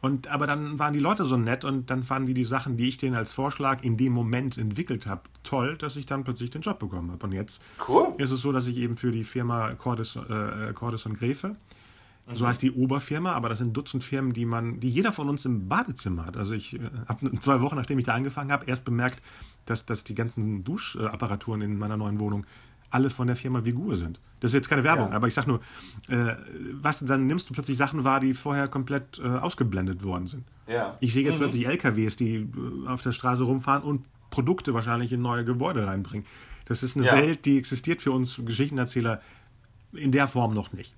Und, aber dann waren die Leute so nett und dann fanden die die Sachen, die ich denen als Vorschlag in dem Moment entwickelt habe, toll, dass ich dann plötzlich den Job bekommen habe. Und jetzt cool. ist es so, dass ich eben für die Firma Cordes, äh, Cordes und Gräfe. So heißt die Oberfirma, aber das sind Dutzend Firmen, die man, die jeder von uns im Badezimmer hat. Also ich äh, habe zwei Wochen, nachdem ich da angefangen habe, erst bemerkt, dass, dass die ganzen Duschapparaturen in meiner neuen Wohnung alle von der Firma Vigur sind. Das ist jetzt keine Werbung, ja. aber ich sag nur, äh, was, dann nimmst du plötzlich Sachen wahr, die vorher komplett äh, ausgeblendet worden sind. Ja. Ich sehe jetzt mhm. plötzlich LKWs, die äh, auf der Straße rumfahren und Produkte wahrscheinlich in neue Gebäude reinbringen. Das ist eine ja. Welt, die existiert für uns Geschichtenerzähler in der Form noch nicht.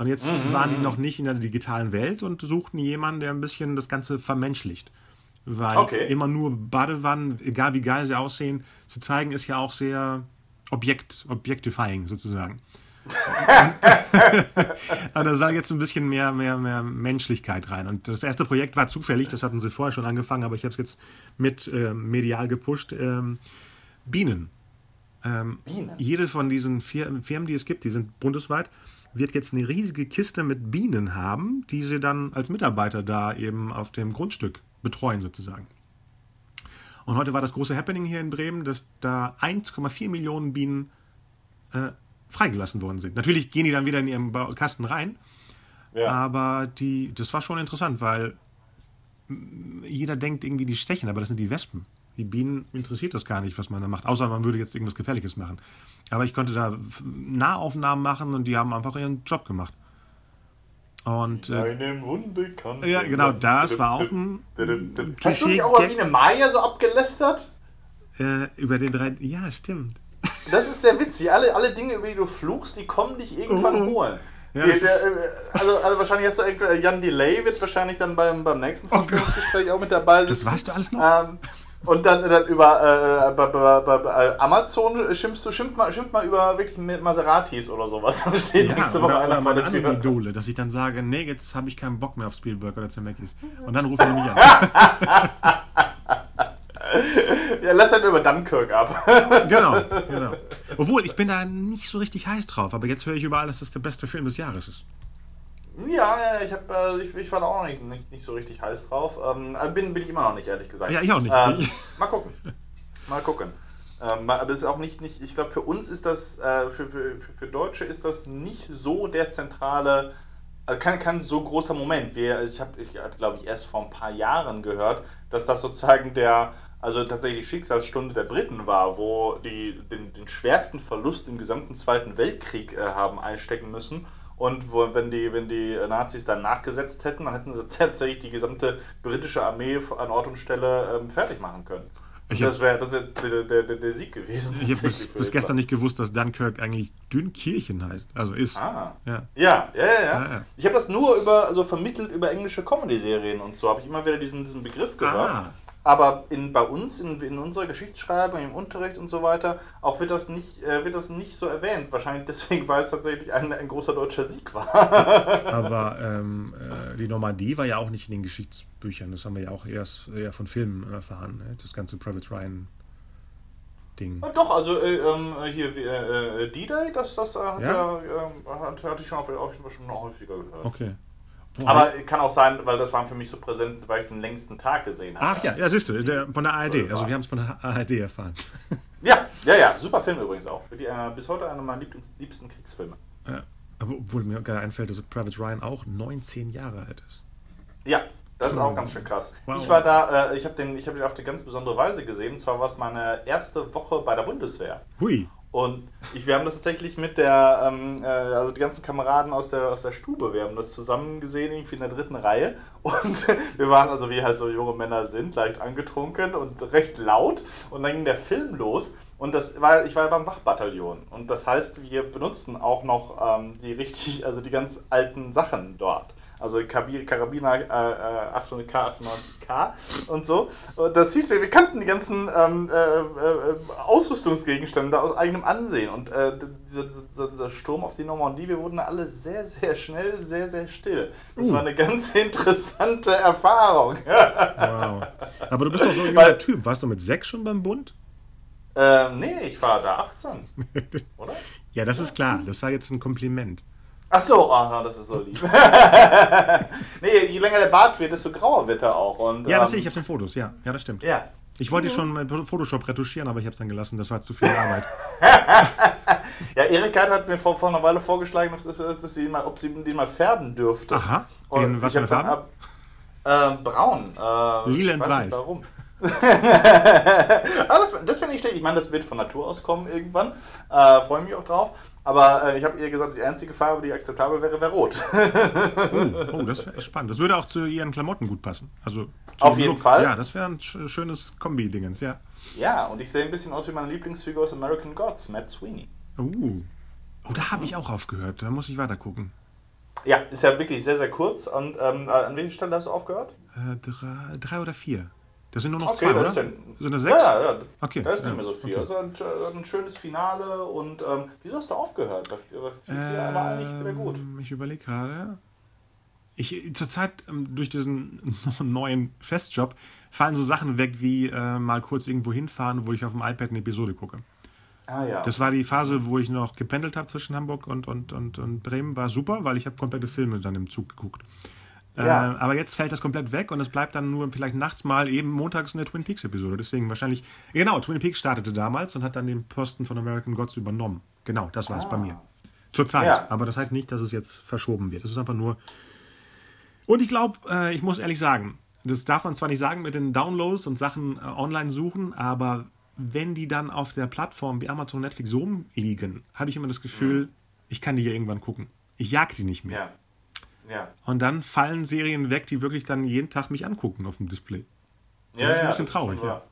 Und jetzt mhm. waren die mhm. noch nicht in der digitalen Welt und suchten jemanden, der ein bisschen das Ganze vermenschlicht. Weil okay. immer nur Badewannen, egal wie geil sie aussehen, zu zeigen, ist ja auch sehr Objekt, Objectifying sozusagen. Aber da soll jetzt ein bisschen mehr, mehr, mehr Menschlichkeit rein. Und das erste Projekt war zufällig, das hatten sie vorher schon angefangen, aber ich habe es jetzt mit äh, medial gepusht. Ähm, Bienen. Ähm, Bienen. Jede von diesen Firmen, die es gibt, die sind bundesweit, wird jetzt eine riesige Kiste mit Bienen haben, die sie dann als Mitarbeiter da eben auf dem Grundstück betreuen sozusagen. Und heute war das große Happening hier in Bremen, dass da 1,4 Millionen Bienen äh, freigelassen worden sind. Natürlich gehen die dann wieder in ihren Kasten rein. Ja. Aber die, das war schon interessant, weil jeder denkt irgendwie, die stechen, aber das sind die Wespen. Die Bienen interessiert das gar nicht, was man da macht, außer man würde jetzt irgendwas Gefährliches machen. Aber ich konnte da Nahaufnahmen machen und die haben einfach ihren Job gemacht. Und, äh, einem Unbekannten. Ja, genau, das war auch ein. Hast du nicht auch mal wie eine Maya so abgelästert? Äh, über den drei. Ja, stimmt. Das ist sehr witzig. Alle, alle Dinge, über die du fluchst, die kommen dich irgendwann oh. holen. Ja, die, der, äh, also, also wahrscheinlich hast du irgendwie, Jan Delay wird wahrscheinlich dann beim, beim nächsten oh Vorstellungsgespräch oh auch mit dabei sein. Das weißt du alles noch? Ähm, und dann, dann über äh, bei, bei, bei Amazon schimpfst du, schimpf mal, schimpf mal über wirklich Maseratis oder sowas. Da steht ja, nächste Woche einer vor der Tür. Idole, dass ich dann sage, nee, jetzt habe ich keinen Bock mehr auf Spielberg oder Zemeckis. Und dann rufen die mich an. ja, lass halt über Dunkirk ab. genau, genau. Obwohl, ich bin da nicht so richtig heiß drauf, aber jetzt höre ich überall, dass das der beste Film des Jahres ist. Ja, ich, hab, äh, ich, ich war da auch nicht, nicht, nicht so richtig heiß drauf. Ähm, äh, bin, bin ich immer noch nicht, ehrlich gesagt. Ja, ich auch nicht. Ähm, mal gucken. Mal gucken. Ähm, aber es ist auch nicht, nicht ich glaube, für uns ist das, äh, für, für, für Deutsche ist das nicht so der zentrale, äh, kein, kein so großer Moment. Wir, ich habe, ich hab, glaube ich, erst vor ein paar Jahren gehört, dass das sozusagen der, also tatsächlich die Schicksalsstunde der Briten war, wo die den, den schwersten Verlust im gesamten Zweiten Weltkrieg äh, haben einstecken müssen und wo, wenn, die, wenn die Nazis dann nachgesetzt hätten, dann hätten sie tatsächlich die gesamte britische Armee an Ort und Stelle ähm, fertig machen können. Hab, das wäre das wär der, der, der, der, Sieg gewesen. Ich habe bis, bis gestern nicht gewusst, dass Dunkirk eigentlich Dünnkirchen heißt. Also ist. Ah. Ja, ja, ja. ja, ja. ja ich habe das nur über, also vermittelt über englische Comedy-Serien und so, habe ich immer wieder diesen, diesen Begriff gehört. Ah. Aber in, bei uns, in, in unserer Geschichtsschreibung, im Unterricht und so weiter, auch wird das nicht, äh, wird das nicht so erwähnt. Wahrscheinlich deswegen, weil es tatsächlich ein, ein großer deutscher Sieg war. Aber ähm, äh, die Normandie war ja auch nicht in den Geschichtsbüchern. Das haben wir ja auch erst eher von Filmen erfahren. Ne? Das ganze Private Ryan. Ding. Ja, doch, also äh, ähm, hier äh, äh D-Day, das, das äh, hat ja? er, äh, hat, hatte ich schon, auf, auf, schon häufiger gehört. Okay. Aber kann auch sein, weil das war für mich so präsent, weil ich den längsten Tag gesehen habe. Ach ja, ja, siehst du, der, von der ARD. Also wir haben es von der ARD erfahren. Ja, ja, ja, super Film übrigens auch. Die, äh, bis heute einer meiner liebsten Kriegsfilme. Ja, aber obwohl mir gerade einfällt, dass Private Ryan auch 19 Jahre alt ist. Ja, das ist auch ganz schön krass. Wow. Ich war da, äh, ich habe den, hab den auf eine ganz besondere Weise gesehen. Und zwar war es meine erste Woche bei der Bundeswehr. Hui. Und ich, wir haben das tatsächlich mit der, ähm, äh, also die ganzen Kameraden aus der, aus der Stube, wir haben das zusammen gesehen, irgendwie in der dritten Reihe. Und wir waren, also wie halt so junge Männer sind, leicht angetrunken und recht laut. Und dann ging der Film los. Und das war, ich war beim Wachbataillon. Und das heißt, wir benutzen auch noch ähm, die richtig, also die ganz alten Sachen dort also Karabiner äh, 800K, 98K und so. Und das hieß, wir, wir kannten die ganzen ähm, äh, äh, Ausrüstungsgegenstände aus eigenem Ansehen. Und äh, dieser, dieser, Sturm auf die Normandie, wir wurden alle sehr, sehr schnell, sehr, sehr still. Das uh. war eine ganz interessante Erfahrung. wow. Aber du bist doch so ein junger Typ. Warst du mit sechs schon beim Bund? Ähm, nee, ich war da 18. Oder? ja, das ist klar. Das war jetzt ein Kompliment. Ach so, oh, das ist so lieb. nee, je länger der Bart wird, desto grauer wird er auch. Und, ja, das ähm, sehe ich auf den Fotos, ja. Ja, das stimmt. Ja. Ich wollte mhm. schon mit Photoshop retuschieren, aber ich habe es dann gelassen. Das war zu viel Arbeit. ja, Erik hat mir vor, vor einer Weile vorgeschlagen, dass, dass sie mal, ob sie den mal färben dürfte. Aha. In was für eine Farbe? Äh, braun. Äh, Lila und weiß. warum. das das finde ich schlecht. Ich meine, das wird von Natur aus kommen irgendwann. Äh, Freue mich auch drauf. Aber äh, ich habe ihr gesagt, die einzige Farbe, die akzeptabel wäre, wäre rot. oh, oh, das wäre spannend. Das würde auch zu ihren Klamotten gut passen. Also Auf jeden Look. Fall. Ja, das wäre ein schönes Kombi-Dingens, ja. Ja, und ich sehe ein bisschen aus wie meine Lieblingsfigur aus American Gods, Matt Sweeney. Uh. Oh, da habe ich auch aufgehört. Da muss ich weiter gucken. Ja, ist ja wirklich sehr, sehr kurz. Und ähm, an welcher Stelle hast du aufgehört? Äh, drei, drei oder vier. Das sind nur noch okay, zwei, oder? Sind, das sechs? Ja, ja, okay. Da ist nicht mehr so viel. Okay. Also ein, ein, schönes Finale und ähm, wieso hast du aufgehört? Bei vier, vier äh, war eigentlich wieder gut. Ähm, ich überlege gerade. Ich, zurzeit ähm, durch diesen neuen Festjob fallen so Sachen weg wie äh, mal kurz irgendwo hinfahren, wo ich auf dem iPad eine Episode gucke. Ah, ja. Das war die Phase, wo ich noch gependelt habe zwischen Hamburg und, und, und, und Bremen. War super, weil ich habe komplette Filme dann im Zug geguckt. Ja. Äh, aber jetzt fällt das komplett weg und es bleibt dann nur vielleicht nachts mal eben montags eine Twin Peaks Episode. Deswegen wahrscheinlich, genau, Twin Peaks startete damals und hat dann den Posten von American Gods übernommen. Genau, das war es ah. bei mir. Zurzeit. Ja. Aber das heißt nicht, dass es jetzt verschoben wird. Es ist einfach nur. Und ich glaube, äh, ich muss ehrlich sagen, das darf man zwar nicht sagen mit den Downloads und Sachen äh, online suchen, aber wenn die dann auf der Plattform wie Amazon und Netflix rumliegen, habe ich immer das Gefühl, mhm. ich kann die ja irgendwann gucken. Ich jag die nicht mehr. Ja. Ja. Und dann fallen Serien weg, die wirklich dann jeden Tag mich angucken auf dem Display. Das ja, ist ein ja, bisschen traurig, ja.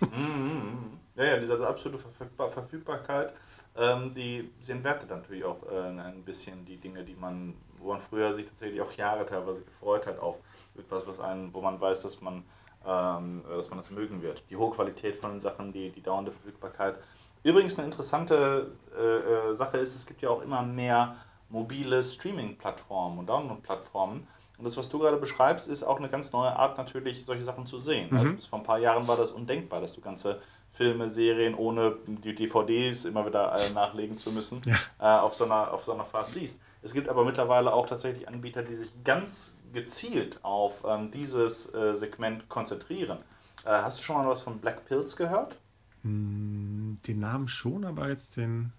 Mhm, mhm, mhm. Ja, ja, diese absolute Verfügbarkeit, ähm, die, sie entwertet natürlich auch äh, ein bisschen die Dinge, die man, wo man früher sich tatsächlich auch Jahre teilweise gefreut hat auf etwas, was einen, wo man weiß, dass man, ähm, dass man das mögen wird. Die hohe Qualität von den Sachen, die, die dauernde Verfügbarkeit. Übrigens eine interessante äh, äh Sache ist, es gibt ja auch immer mehr mobile Streaming-Plattformen und Download-Plattformen. Und das, was du gerade beschreibst, ist auch eine ganz neue Art, natürlich solche Sachen zu sehen. Mhm. Also bis vor ein paar Jahren war das undenkbar, dass du ganze Filme, Serien ohne die DVDs immer wieder äh, nachlegen zu müssen, ja. äh, auf, so einer, auf so einer Fahrt siehst. Es gibt aber mittlerweile auch tatsächlich Anbieter, die sich ganz gezielt auf ähm, dieses äh, Segment konzentrieren. Äh, hast du schon mal was von Black Pills gehört? Hm, den Namen schon, aber jetzt den.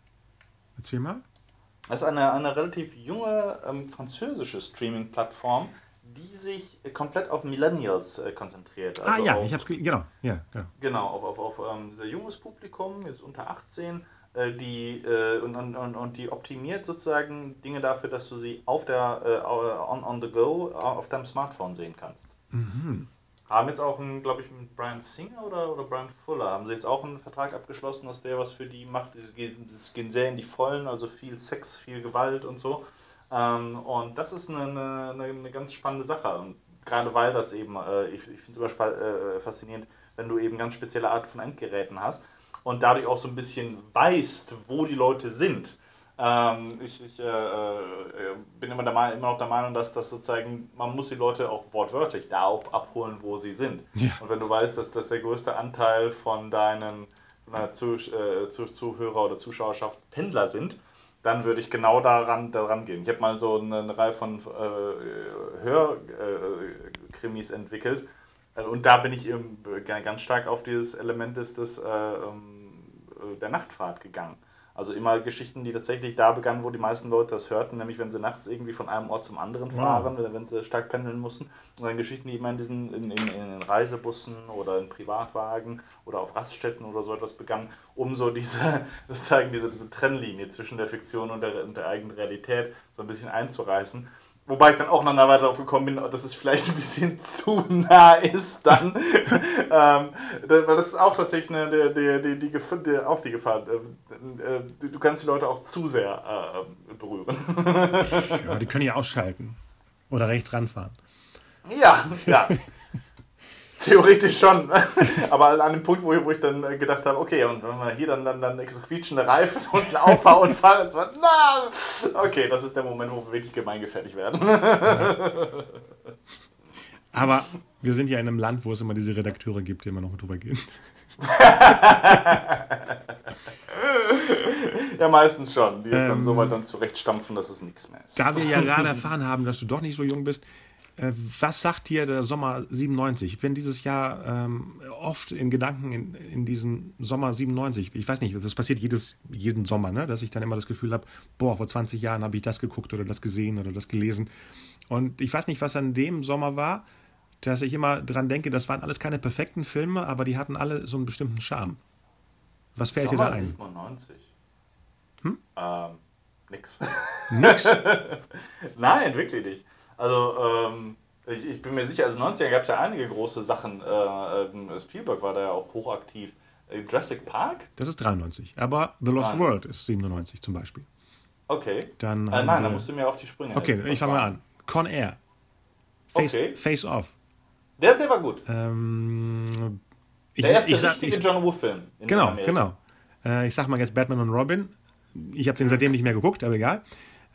Erzähl mal. Das ist eine, eine relativ junge ähm, französische Streaming-Plattform, die sich komplett auf Millennials äh, konzentriert. Ah, also ah ja, auf, ich hab's genau, ja, genau. Genau, auf, auf, auf ähm, sehr junges Publikum, jetzt unter 18, äh, die, äh, und, und, und die optimiert sozusagen Dinge dafür, dass du sie auf der äh, on, on the go auf deinem Smartphone sehen kannst. Mhm. Haben jetzt auch, glaube ich, mit Brian Singer oder, oder Brian Fuller, haben sie jetzt auch einen Vertrag abgeschlossen, dass der was für die macht. Es gehen sehr in die Vollen, also viel Sex, viel Gewalt und so. Ähm, und das ist eine, eine, eine, ganz spannende Sache. Und gerade weil das eben, äh, ich, ich finde es immer äh, faszinierend, wenn du eben ganz spezielle Art von Endgeräten hast und dadurch auch so ein bisschen weißt, wo die Leute sind. Ähm, ich, ich äh, äh, bin immer, der, immer noch der Meinung, dass das sozusagen, man muss die Leute auch wortwörtlich da abholen, wo sie sind. Ja. Und wenn du weißt, dass das der größte Anteil von deinen von Zuh äh, Zuh Zuhörer oder Zuschauerschaft Pendler sind, dann würde ich genau daran, daran gehen. Ich habe mal so eine, eine Reihe von äh, Hörkrimis äh, entwickelt äh, und da bin ich eben ganz stark auf dieses Element des, des, äh, ähm, der Nachtfahrt gegangen. Also immer Geschichten, die tatsächlich da begannen, wo die meisten Leute das hörten, nämlich wenn sie nachts irgendwie von einem Ort zum anderen fahren, wow. wenn sie stark pendeln mussten. Und dann Geschichten, die immer in diesen in, in, in Reisebussen oder in Privatwagen oder auf Raststätten oder so etwas begannen, um so diese, sozusagen diese, diese Trennlinie zwischen der Fiktion und der, und der eigenen Realität so ein bisschen einzureißen. Wobei ich dann auch noch weiter darauf gekommen bin, dass es vielleicht ein bisschen zu nah ist dann. ähm, weil das ist auch tatsächlich eine, die, die, die, die, auch die Gefahr. Äh, du kannst die Leute auch zu sehr äh, berühren. ja, die können ja ausschalten. Oder rechts ranfahren. Ja, ja. Theoretisch schon. Aber an dem Punkt, wo ich, wo ich dann äh, gedacht habe, okay, und wenn wir hier dann, dann, dann so quietschende Reifen und Auffahrunfall, und so, na, okay, das ist der Moment, wo wir wirklich gemeingefährlich werden. Aber wir sind ja in einem Land, wo es immer diese Redakteure gibt, die immer noch drüber gehen. ja, meistens schon. Die es ähm, dann so weit dann zurechtstampfen, dass es nichts mehr ist. Da wir ja gerade erfahren haben, dass du doch nicht so jung bist, was sagt dir der Sommer 97? Ich bin dieses Jahr ähm, oft in Gedanken in, in diesem Sommer 97. Ich weiß nicht, das passiert jedes, jeden Sommer, ne? dass ich dann immer das Gefühl habe, boah, vor 20 Jahren habe ich das geguckt oder das gesehen oder das gelesen. Und ich weiß nicht, was an dem Sommer war, dass ich immer dran denke, das waren alles keine perfekten Filme, aber die hatten alle so einen bestimmten Charme. Was fällt Sommer dir da ein? 97. Hm? Ähm, nix. Nix? Nein, wirklich nicht. Also, ähm, ich, ich, bin mir sicher, also 90er gab es ja einige große Sachen. Äh, äh, Spielberg war da ja auch hochaktiv. Äh, Jurassic Park? Das ist 93. Aber The Lost 93. World ist 97 zum Beispiel. Okay. Dann äh, nein, da musst du mir auf die Sprünge Okay, ich fange mal an. Con Air. Face, okay. Face Off. Der, der war gut. Ähm, ich, der erste ich, richtige ich, John Woo-Film. Genau, genau. Äh, ich sag mal jetzt Batman und Robin. Ich habe den seitdem nicht mehr geguckt, aber egal.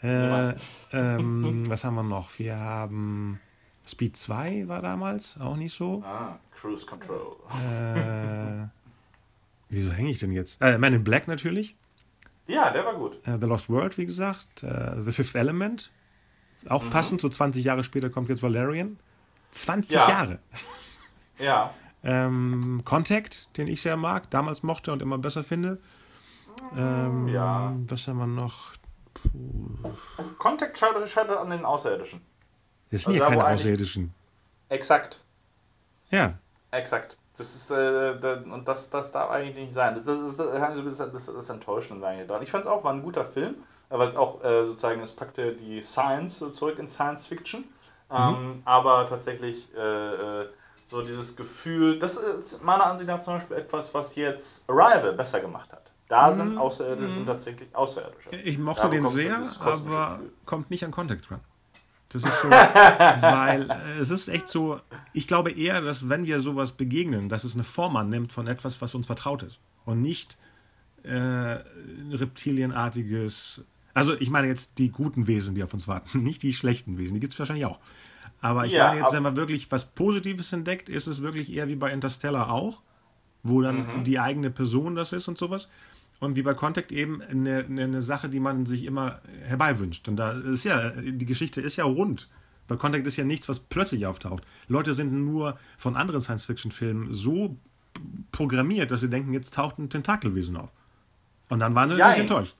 Äh, ähm, was haben wir noch? Wir haben Speed 2 war damals auch nicht so. Ah, Cruise Control. Äh, wieso hänge ich denn jetzt? Äh, Man in Black natürlich. Ja, der war gut. Äh, The Lost World, wie gesagt. Äh, The Fifth Element. Auch mhm. passend, so 20 Jahre später kommt jetzt Valerian. 20 ja. Jahre. Ja. ähm, Contact, den ich sehr mag, damals mochte und immer besser finde. Ähm, ja. Was haben wir noch? Contact scheitert an den Außerirdischen. Das sind also ja keine Außerirdischen. Exakt. Ja. Exakt. Das ist, äh, da, und das, das darf eigentlich nicht sein. Das, das, das, das, das, das ist enttäuschend eigentlich dran. Ich fand es auch, war ein guter Film, weil es auch äh, sozusagen, es packte die Science zurück in Science Fiction. Mhm. Ähm, aber tatsächlich äh, äh, so dieses Gefühl, das ist meiner Ansicht nach zum Beispiel etwas, was jetzt Arrival besser gemacht hat. Da mhm. sind Außerirdische, sind mhm. tatsächlich Außerirdische. Ich mochte den sehr, aber kommt nicht an Contact ran. Das ist so, weil äh, es ist echt so, ich glaube eher, dass wenn wir sowas begegnen, dass es eine Form annimmt von etwas, was uns vertraut ist und nicht äh, reptilienartiges, also ich meine jetzt die guten Wesen, die auf uns warten, nicht die schlechten Wesen, die gibt es wahrscheinlich auch. Aber ich ja, meine jetzt, wenn man wirklich was Positives entdeckt, ist es wirklich eher wie bei Interstellar auch, wo dann mhm. die eigene Person das ist und sowas und wie bei Contact eben eine, eine Sache, die man sich immer herbeiwünscht. Und da ist ja, die Geschichte ist ja rund. Bei Contact ist ja nichts, was plötzlich auftaucht. Leute sind nur von anderen Science-Fiction-Filmen so programmiert, dass sie denken, jetzt taucht ein Tentakelwesen auf. Und dann waren sie ja, enttäuscht.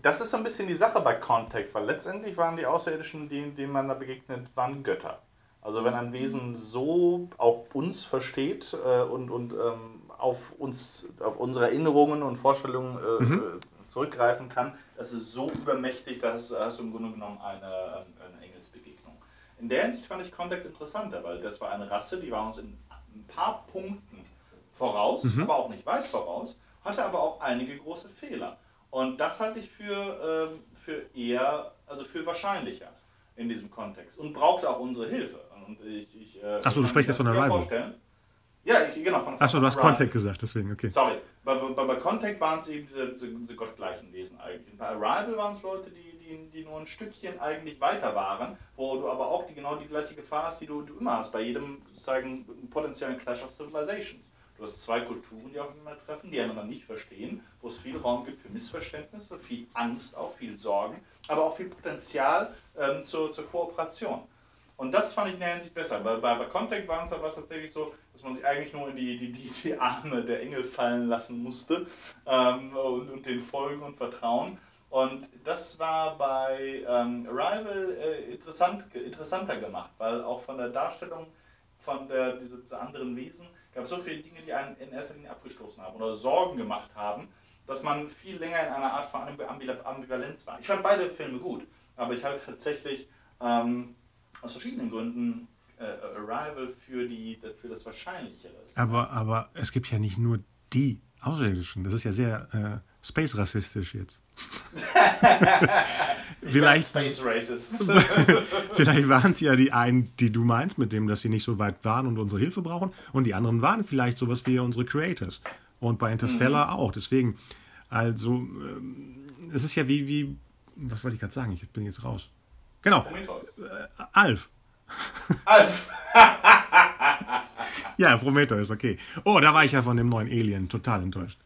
Das ist so ein bisschen die Sache bei Contact, weil letztendlich waren die Außerirdischen, denen man da begegnet, waren Götter. Also wenn ein Wesen so auch uns versteht äh, und, und ähm, auf uns, auf unsere Erinnerungen und Vorstellungen äh, mhm. Äh, zurückgreifen kann. Das ist so übermächtig, da hast, hast, du im Grunde genommen eine, eine Engelsbegegnung. In der Hinsicht fand ich Contact interessanter, weil das war eine Rasse, die war uns in ein paar Punkten voraus, mhm. aber auch nicht weit voraus, hatte aber auch einige große Fehler. Und das halte ich für, äh, für eher, also für wahrscheinlicher in diesem Kontext und brauchte auch unsere Hilfe. Und ich, ich, äh, Achso, du sprichst jetzt von Arrival. Vorstellen. Ja, ich, genau. Von, Achso, du hast Contact gesagt, deswegen, okay. Sorry, bei, bei, bei Contact waren es eben diese, diese, diese, gottgleichen Wesen eigentlich. Bei Arrival waren es Leute, die, die, die nur ein Stückchen eigentlich weiter waren, wo du aber auch die, genau die gleiche Gefahr hast, die du, du immer hast bei jedem sozusagen potenziellen Clash of Civilizations. Du hast zwei Kulturen, die aufeinander treffen, die einander nicht verstehen, wo es viel Raum gibt für Missverständnisse, viel Angst auch, viel Sorgen, aber auch viel Potenzial ähm, zur, zur Kooperation. Und das fand ich in der Hinsicht besser. Weil bei, bei Contact war es tatsächlich so, dass man sich eigentlich nur in die, die, die, die Arme der Engel fallen lassen musste ähm, und, und den folgen und vertrauen. Und das war bei ähm, Arrival äh, interessant, interessanter gemacht, weil auch von der Darstellung von der, diese, diese anderen Wesen gab es so viele Dinge, die einen in erster Linie abgestoßen haben oder Sorgen gemacht haben, dass man viel länger in einer Art von Ambivalenz war. Ich fand beide Filme gut, aber ich halte tatsächlich ähm, aus verschiedenen Gründen äh, Arrival für, die, für das Wahrscheinlichere ist. Aber, aber es gibt ja nicht nur die Außerirdischen. Das ist ja sehr äh, space-rassistisch jetzt. vielleicht, Space Racist. vielleicht waren es ja die einen, die du meinst, mit dem, dass sie nicht so weit waren und unsere Hilfe brauchen. Und die anderen waren vielleicht sowas wie unsere Creators. Und bei Interstellar mhm. auch. Deswegen, also, ähm, es ist ja wie, wie, was wollte ich gerade sagen? Ich bin jetzt raus. Genau. Äh, Alf. Alf. ja, Prometheus, okay. Oh, da war ich ja von dem neuen Alien total enttäuscht.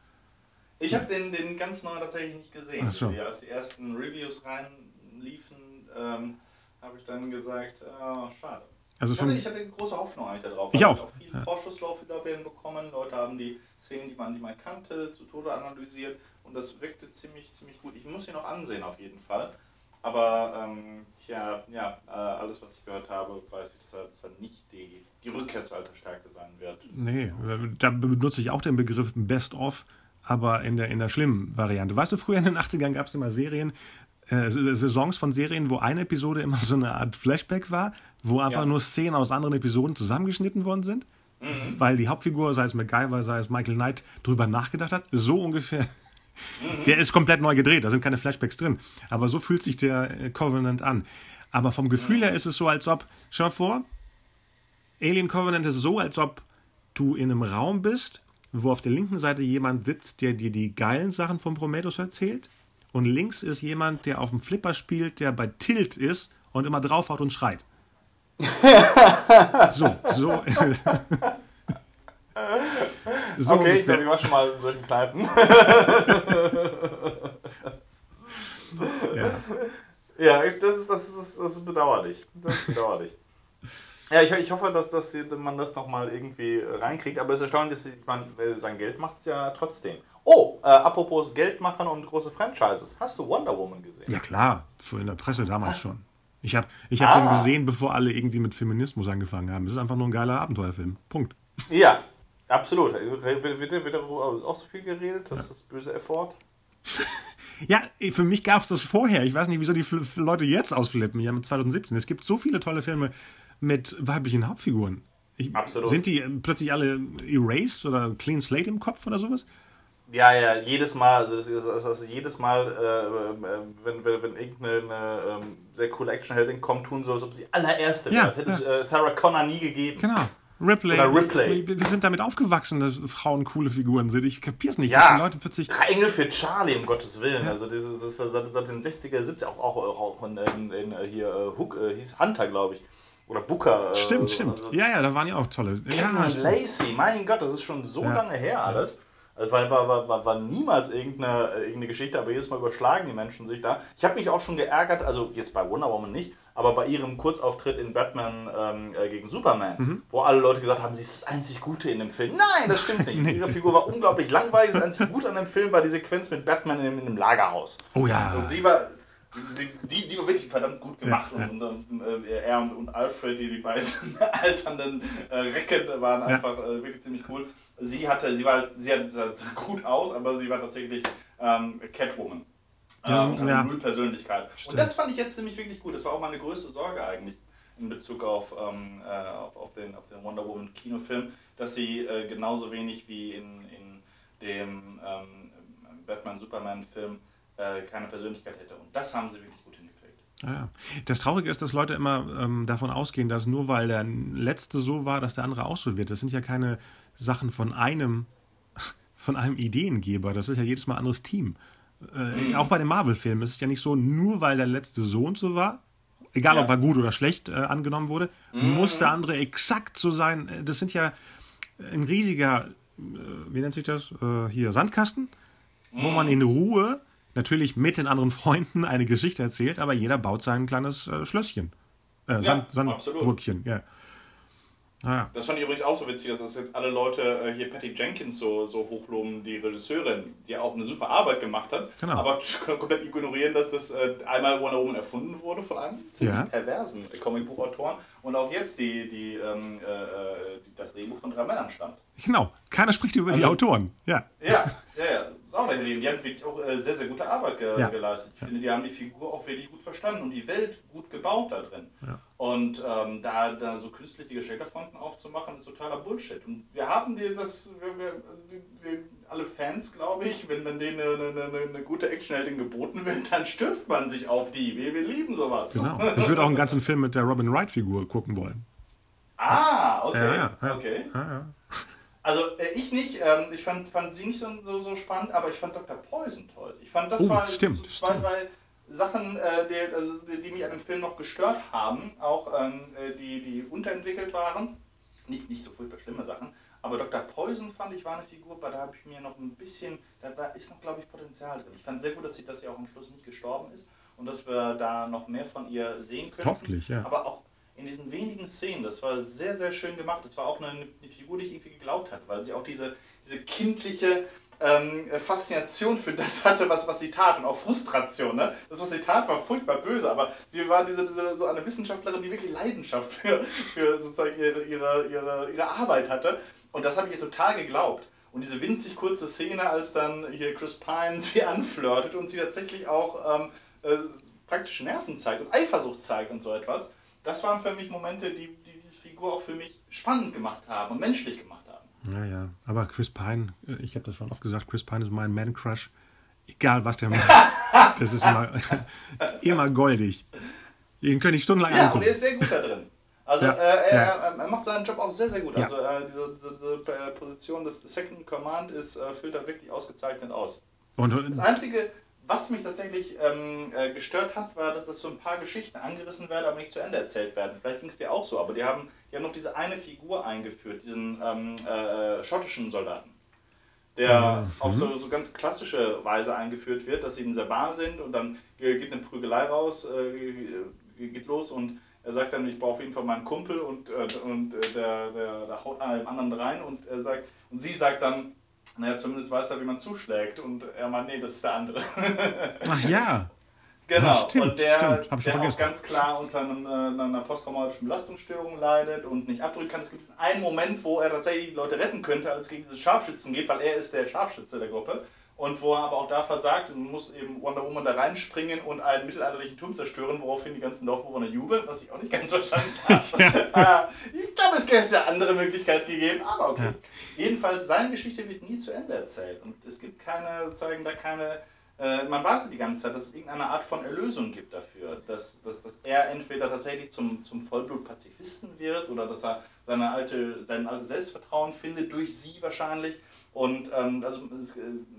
Ich habe den, den ganz neuen tatsächlich nicht gesehen. Ach so. Ja, als die ersten Reviews reinliefen, ähm, habe ich dann gesagt, oh, schade. Also ich, hatte, ich hatte große Hoffnung eigentlich darauf. Ich auch. auch viel ja. Vorschusslorbeeren bekommen. Leute haben die Szenen, die man, die man kannte, zu Tode analysiert und das wirkte ziemlich, ziemlich gut. Ich muss ihn noch ansehen auf jeden Fall. Aber ähm, tja, ja, äh, alles, was ich gehört habe, weiß ich, dass er, dass er nicht die, die Rückkehr zur alter Stärke sein wird. Nee, da benutze ich auch den Begriff Best of, aber in der, in der schlimmen Variante. Weißt du, früher in den 80ern gab es immer Serien, äh, Saisons von Serien, wo eine Episode immer so eine Art Flashback war, wo einfach ja. nur Szenen aus anderen Episoden zusammengeschnitten worden sind. Mhm. Weil die Hauptfigur, sei es MacGyver, sei es Michael Knight, drüber nachgedacht hat. So ungefähr. Mhm. Der ist komplett neu gedreht, da sind keine Flashbacks drin. Aber so fühlt sich der äh, Covenant an. Aber vom Gefühl mhm. her ist es so, als ob, schau mal vor, Alien Covenant ist so, als ob du in einem Raum bist, wo auf der linken Seite jemand sitzt, der dir die geilen Sachen von Prometheus erzählt und links ist jemand, der auf dem Flipper spielt, der bei Tilt ist und immer draufhaut und schreit. so, so. so okay, ich glaube, ich war schon mal in solchen Kneipen. ja. ja, das ist, das, ist, das ist bedauerlich. Das ist bedauerlich. Ja, ich, ich hoffe, dass, dass man das nochmal irgendwie reinkriegt, aber es ist erstaunlich, dass ich meine, sein Geld macht es ja trotzdem. Oh, äh, apropos Geld machen und große Franchises. Hast du Wonder Woman gesehen? Ja, klar. So in der Presse damals ah. schon. Ich habe ich hab ah. den gesehen, bevor alle irgendwie mit Feminismus angefangen haben. Es ist einfach nur ein geiler Abenteuerfilm. Punkt. Ja, absolut. Wird, wird, wird auch so viel geredet, dass ja. das böse Effort? ja, für mich gab es das vorher. Ich weiß nicht, wieso die Leute jetzt ausflippen. Ja, mit 2017. Es gibt so viele tolle Filme mit weiblichen Hauptfiguren. Ich, Absolut. Sind die plötzlich alle erased oder clean slate im Kopf oder sowas? Ja, ja, jedes Mal, also das ist, ist jedes Mal, äh, wenn, wenn, wenn irgendeine ähm, sehr coole Actionheldin kommt, tun so, als ob sie allererste wäre. Ja, das hätte es äh, Sarah Connor nie gegeben. Genau. Ripley. Oder Ripley. Wir, wir, sind damit aufgewachsen, dass Frauen coole Figuren sind. Ich kapier's nicht. Ja, die Leute plötzlich. Drei Engel für Charlie, um Gottes Willen. Ja. Also, das ist seit, seit den 60er, 70er auch, auch, auch in, in, in hier äh, Hook, äh, hieß Hunter, glaube ich. Oder Booker. Äh, stimmt, stimmt. Also, ja, ja, da waren ja auch tolle. Kevin ja, Lacey, mein Gott, das ist schon so ja. lange her alles. Also war, war, war, war niemals irgendeine, irgendeine Geschichte, aber jedes Mal überschlagen die Menschen sich da. Ich habe mich auch schon geärgert, also jetzt bei Wonder Woman nicht, aber bei ihrem Kurzauftritt in Batman ähm, äh, gegen Superman, mhm. wo alle Leute gesagt haben, sie ist das einzig Gute in dem Film. Nein, das stimmt nicht. Ihre Figur war unglaublich langweilig. Das einzig Gute an dem Film war die Sequenz mit Batman in, in dem Lagerhaus. Oh ja. Und sie war, die, die war wirklich verdammt gut gemacht ja, ja. und, und äh, er und, und, Alfred, die, die beiden alternden äh, Recken, waren einfach äh, wirklich ziemlich cool. Sie hatte, sie war, sie sah gut aus, aber sie war tatsächlich ähm, Catwoman. Ähm, und ja. null Persönlichkeit. Stimmt. Und das fand ich jetzt nämlich wirklich gut. Das war auch meine größte Sorge eigentlich in Bezug auf, ähm, äh, auf, auf, den, auf den Wonder Woman Kinofilm, dass sie äh, genauso wenig wie in, in dem ähm, Batman Superman Film äh, keine Persönlichkeit hätte. Und das haben sie wirklich gut hingekriegt. Ja. Das Traurige ist, dass Leute immer ähm, davon ausgehen, dass nur weil der letzte so war, dass der andere auch so wird. Das sind ja keine Sachen von einem, von einem Ideengeber. Das ist ja jedes Mal ein anderes Team. Äh, mhm. Auch bei den Marvel-Filmen ist es ja nicht so, nur weil der letzte so und so war, egal ja. ob er gut oder schlecht äh, angenommen wurde, mhm. muss der andere exakt so sein. Äh, das sind ja ein riesiger, äh, wie nennt sich das, äh, hier, Sandkasten, mhm. wo man in Ruhe natürlich mit den anderen Freunden eine Geschichte erzählt, aber jeder baut sein kleines äh, Schlösschen. Äh, Sand, ja, Sandbrückchen, ja. Ah, Das fand ich übrigens auch so witzig, dass jetzt alle Leute äh, hier Patty Jenkins so, so hochloben, die Regisseurin, die auch eine super Arbeit gemacht hat, genau. aber komplett ignorieren, dass das äh, einmal Wonder Woman erfunden wurde von einem ziemlich ja. perversen Comicbuchautoren und auch jetzt die, die, ähm, äh, äh das Drehbuch von drei Männern stammt. Genau, keiner spricht über also, die Autoren. Ja. Ja, Ja, ja, ist auch Leben. Die haben wirklich auch äh, sehr, sehr gute Arbeit ge Ja. geleistet. Ich finde, die haben die Figur auch wirklich gut verstanden und die Welt gut gebaut da drin. Ja. Und ähm, da, da so künstliche Geschlechterfronten aufzumachen, ist totaler Bullshit. Und wir haben dir das, wir, wir, wir, alle Fans, glaube ich, wenn, wenn denen eine, eine, eine, gute Actionheldin geboten wird, dann stürzt man sich auf die. Wir, wir lieben sowas. Genau. Ich würde auch einen ganzen Film mit der Robin Wright-Figur gucken wollen. Ah, okay. Ja, ja, ja. okay. Ja, ja. Also äh, ich nicht, ähm, ich fand, fand sie nicht so, so, so spannend, aber ich fand Dr. Poison toll. Ich fand, das Oh, war stimmt, so zwei, stimmt. drei Sachen, äh, die, also, die die mich an dem Film noch gestört haben, auch ähm, äh, die, die unterentwickelt waren. Nicht, nicht so furchtbar schlimme Sachen. Aber Dr. Poison fand ich war eine Figur, bei der habe ich mir noch ein bisschen, da, da ist noch, glaube ich, Potenzial drin. Ich fand sehr gut, dass sie, dass sie auch am Schluss nicht gestorben ist und dass wir da noch mehr von ihr sehen können. Hoffentlich, ja. Aber auch in diesen wenigen Szenen, das war sehr, sehr schön gemacht. Das war auch eine, eine Figur, die ich irgendwie geglaubt hatte, weil sie auch diese, diese kindliche ähm, Faszination für das hatte, was, was sie tat und auch Frustration. Ne? Das, was sie tat, war furchtbar böse, aber sie war diese, diese, so eine Wissenschaftlerin, die wirklich Leidenschaft für, für sozusagen ihre, ihre, ihre, ihre Arbeit hatte. Und das habe ich ihr total geglaubt. Und diese winzig kurze Szene, als dann hier Chris Pine sie anflirtet und sie tatsächlich auch ähm, äh, praktisch Nerven zeigt und Eifersucht zeigt und so etwas, das waren für mich Momente, die, die diese Figur auch für mich spannend gemacht haben und menschlich gemacht haben. Ja, ja. Aber Chris Pine, äh, ich habe das schon oft gesagt, Chris Pine ist mein Man-Crush. Egal, was der macht. Das ist immer, immer goldig. Den könnte ich stundenlang Ja, und angucken. er ist sehr gut da drin. Also Ja, äh, er, ja. er, macht seinen Job auch sehr, sehr gut. Ja. Also äh, diese, diese, diese äh, Position des Second Command ist, äh, füllt er wirklich ausgezeichnet aus. Und, Das Einzige, was mich tatsächlich ähm, äh, gestört hat, war, dass das so ein paar Geschichten angerissen werden, aber nicht zu Ende erzählt werden. Vielleicht ging es dir auch so, aber die haben, die haben noch diese eine Figur eingeführt, diesen ähm, äh, schottischen Soldaten, der Mhm. auf so, so ganz klassische Weise eingeführt wird, dass sie in dieser Bar sind und dann geht eine Prügelei raus, äh, geht los und er sagt dann, ich brauche auf jeden Fall meinen Kumpel und, äh, und äh, der, der, der haut einer dem anderen rein und er sagt, und sie sagt dann, naja, zumindest weiß er, wie man zuschlägt. Und er meint, nee, das ist der andere. ach ja, genau. Ja, stimmt, und der, der auch vergessen. ganz klar unter einem, äh, einer posttraumatischen Belastungsstörung leidet und nicht abdrücken kann. Es gibt einen Moment, wo er tatsächlich die Leute retten könnte, als es gegen diese Scharfschützen geht, weil er ist der Scharfschütze der Gruppe. Und wo er aber auch da versagt und muss eben Wonder Woman da reinspringen und einen mittelalterlichen Turm zerstören, woraufhin die ganzen Dorfbewohner jubeln, was ich auch nicht ganz verstanden habe. Äh, ich glaube, es hätte andere Möglichkeit gegeben, aber okay. Jedenfalls, seine Geschichte wird nie zu Ende erzählt. Und es gibt keine, sozusagen da keine, äh, man wartet die ganze Zeit, dass es irgendeine Art von Erlösung gibt dafür. Dass, dass, dass er entweder tatsächlich zum, zum Vollblut-Pazifisten wird oder dass er seine alte, sein altes Selbstvertrauen findet, durch sie wahrscheinlich. Und ähm, also es,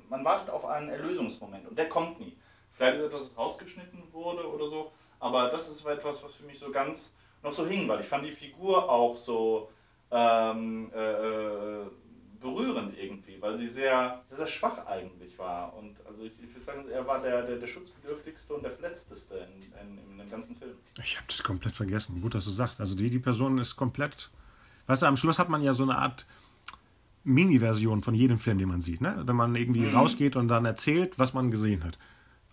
man wartet auf einen Erlösungsmoment und der kommt nie. Vielleicht ist etwas, das rausgeschnitten wurde oder so, aber das ist etwas, was für mich so ganz noch so hing, weil ich fand die Figur auch so ähm, äh, äh, berührend irgendwie, weil sie sehr, sehr, sehr schwach eigentlich war. Und also ich, ich würde sagen, er war der, der, der schutzbedürftigste und der verletzteste in, in, in dem ganzen Film. ich habe das komplett vergessen. Gut, dass du sagst. Also die, die Person ist komplett. Weißt du, am Schluss hat man ja so eine Art Mini-Version von jedem Film, den man sieht. Ne? Wenn man irgendwie rausgeht und dann erzählt, was man gesehen hat.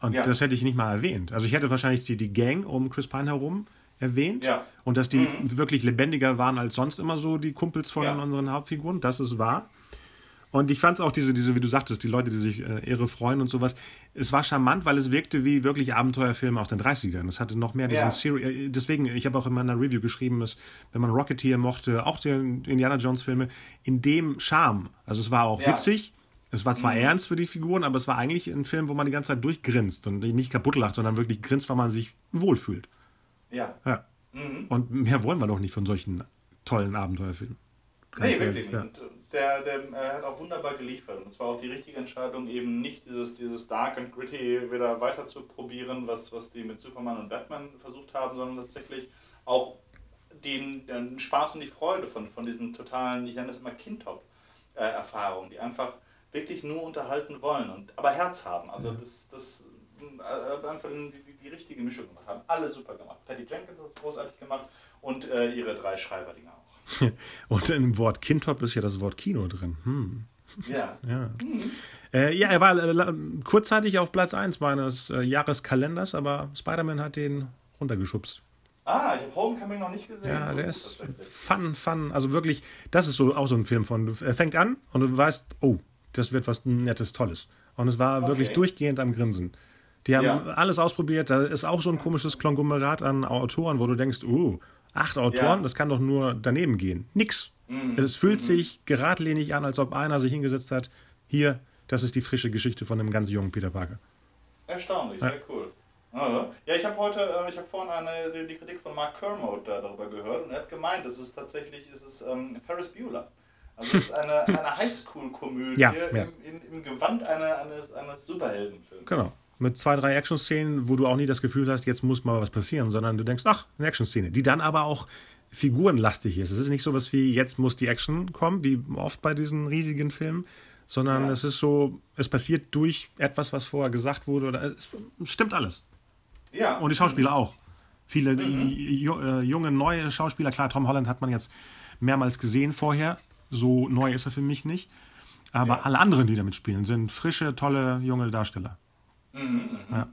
Und Ja. das hätte ich nicht mal erwähnt. Also ich hätte wahrscheinlich die, die Gang um Chris Pine herum erwähnt. Ja. Und dass die wirklich lebendiger waren als sonst immer so die Kumpels von Ja. unseren Hauptfiguren. Das ist wahr. Und ich fand es auch diese, diese, wie du sagtest, die Leute, die sich äh, irre freuen und sowas. Es war charmant, weil es wirkte wie wirklich Abenteuerfilme aus den 30ern. Es hatte noch mehr diesen Ja. Seri äh, Deswegen, ich habe auch in meiner Review geschrieben, dass, wenn man Rocketeer mochte, auch die Indiana Jones Filme, in dem Charme. Also es war auch Ja. witzig. Es war zwar ernst für die Figuren, aber es war eigentlich ein Film, wo man die ganze Zeit durchgrinst und nicht kaputt lacht, sondern wirklich grinst, weil man sich wohlfühlt. Ja. Ja. Mhm. Und mehr wollen wir doch nicht von solchen tollen Abenteuerfilmen. Ganz Nee, ehrlich, wirklich nicht. ja. Äh, der, der äh, hat auch wunderbar geliefert. Und es war auch die richtige Entscheidung, eben nicht dieses, dieses Dark and Gritty wieder weiter zu probieren, was, was die mit Superman und Batman versucht haben, sondern tatsächlich auch den, den Spaß und die Freude von, von diesen totalen, ich nenne es immer Kindtop-Erfahrungen, die einfach wirklich nur unterhalten wollen, und, aber Herz haben. Also das, das äh, hat einfach die, die, die richtige Mischung gemacht. Haben alle super gemacht. Patty Jenkins hat es großartig gemacht und äh, ihre drei Schreiberdinger auch. Und im Wort Kindtop ist ja das Wort Kino drin. Hm. Ja. Ja. Äh, ja, er war äh, kurzzeitig auf Platz 1 meines äh, Jahreskalenders, aber Spider-Man hat den runtergeschubst. Ah, ich habe Homecoming noch nicht gesehen. Ja, So der ist fun, fun. Also wirklich, das ist so auch so ein Film von, er fängt an und du weißt, oh, das wird was Nettes, Tolles. Und es war okay. wirklich durchgehend am Grinsen. Die haben ja. alles ausprobiert. Da ist auch so ein komisches Konglomerat an Autoren, wo du denkst, uh, acht Autoren, ja. das kann doch nur daneben gehen. Nix. Mhm. Es fühlt mhm. sich geradlinig an, als ob einer sich hingesetzt hat. Hier, das ist die frische Geschichte von einem ganz jungen Peter Parker. Erstaunlich, ja. sehr cool. Ja, ich habe heute, äh, ich habe vorhin eine, die Kritik von Mark Kermode darüber gehört und er hat gemeint, es ist tatsächlich, es ist ähm, Ferris Bueller. Also es ist eine, eine Highschool-Komödie ja, ja. im, im, Gewand eine, eines, eines Superheldenfilms. Genau. Mit zwei, drei Action-Szenen, wo du auch nie das Gefühl hast, jetzt muss mal was passieren, sondern du denkst, ach, eine Action-Szene, die dann aber auch figurenlastig ist. Es ist nicht so was wie, jetzt muss die Action kommen, wie oft bei diesen riesigen Filmen, sondern ja. es ist so, es passiert durch etwas, was vorher gesagt wurde. Oder es stimmt alles. Ja. Und die Schauspieler auch. Viele mhm. Äh, junge, neue Schauspieler, klar, Tom Holland hat man jetzt mehrmals gesehen vorher. So neu ist er für mich nicht. Aber ja. alle anderen, die damit spielen, sind frische, tolle, junge Darsteller. Mhm, mhm. Ja.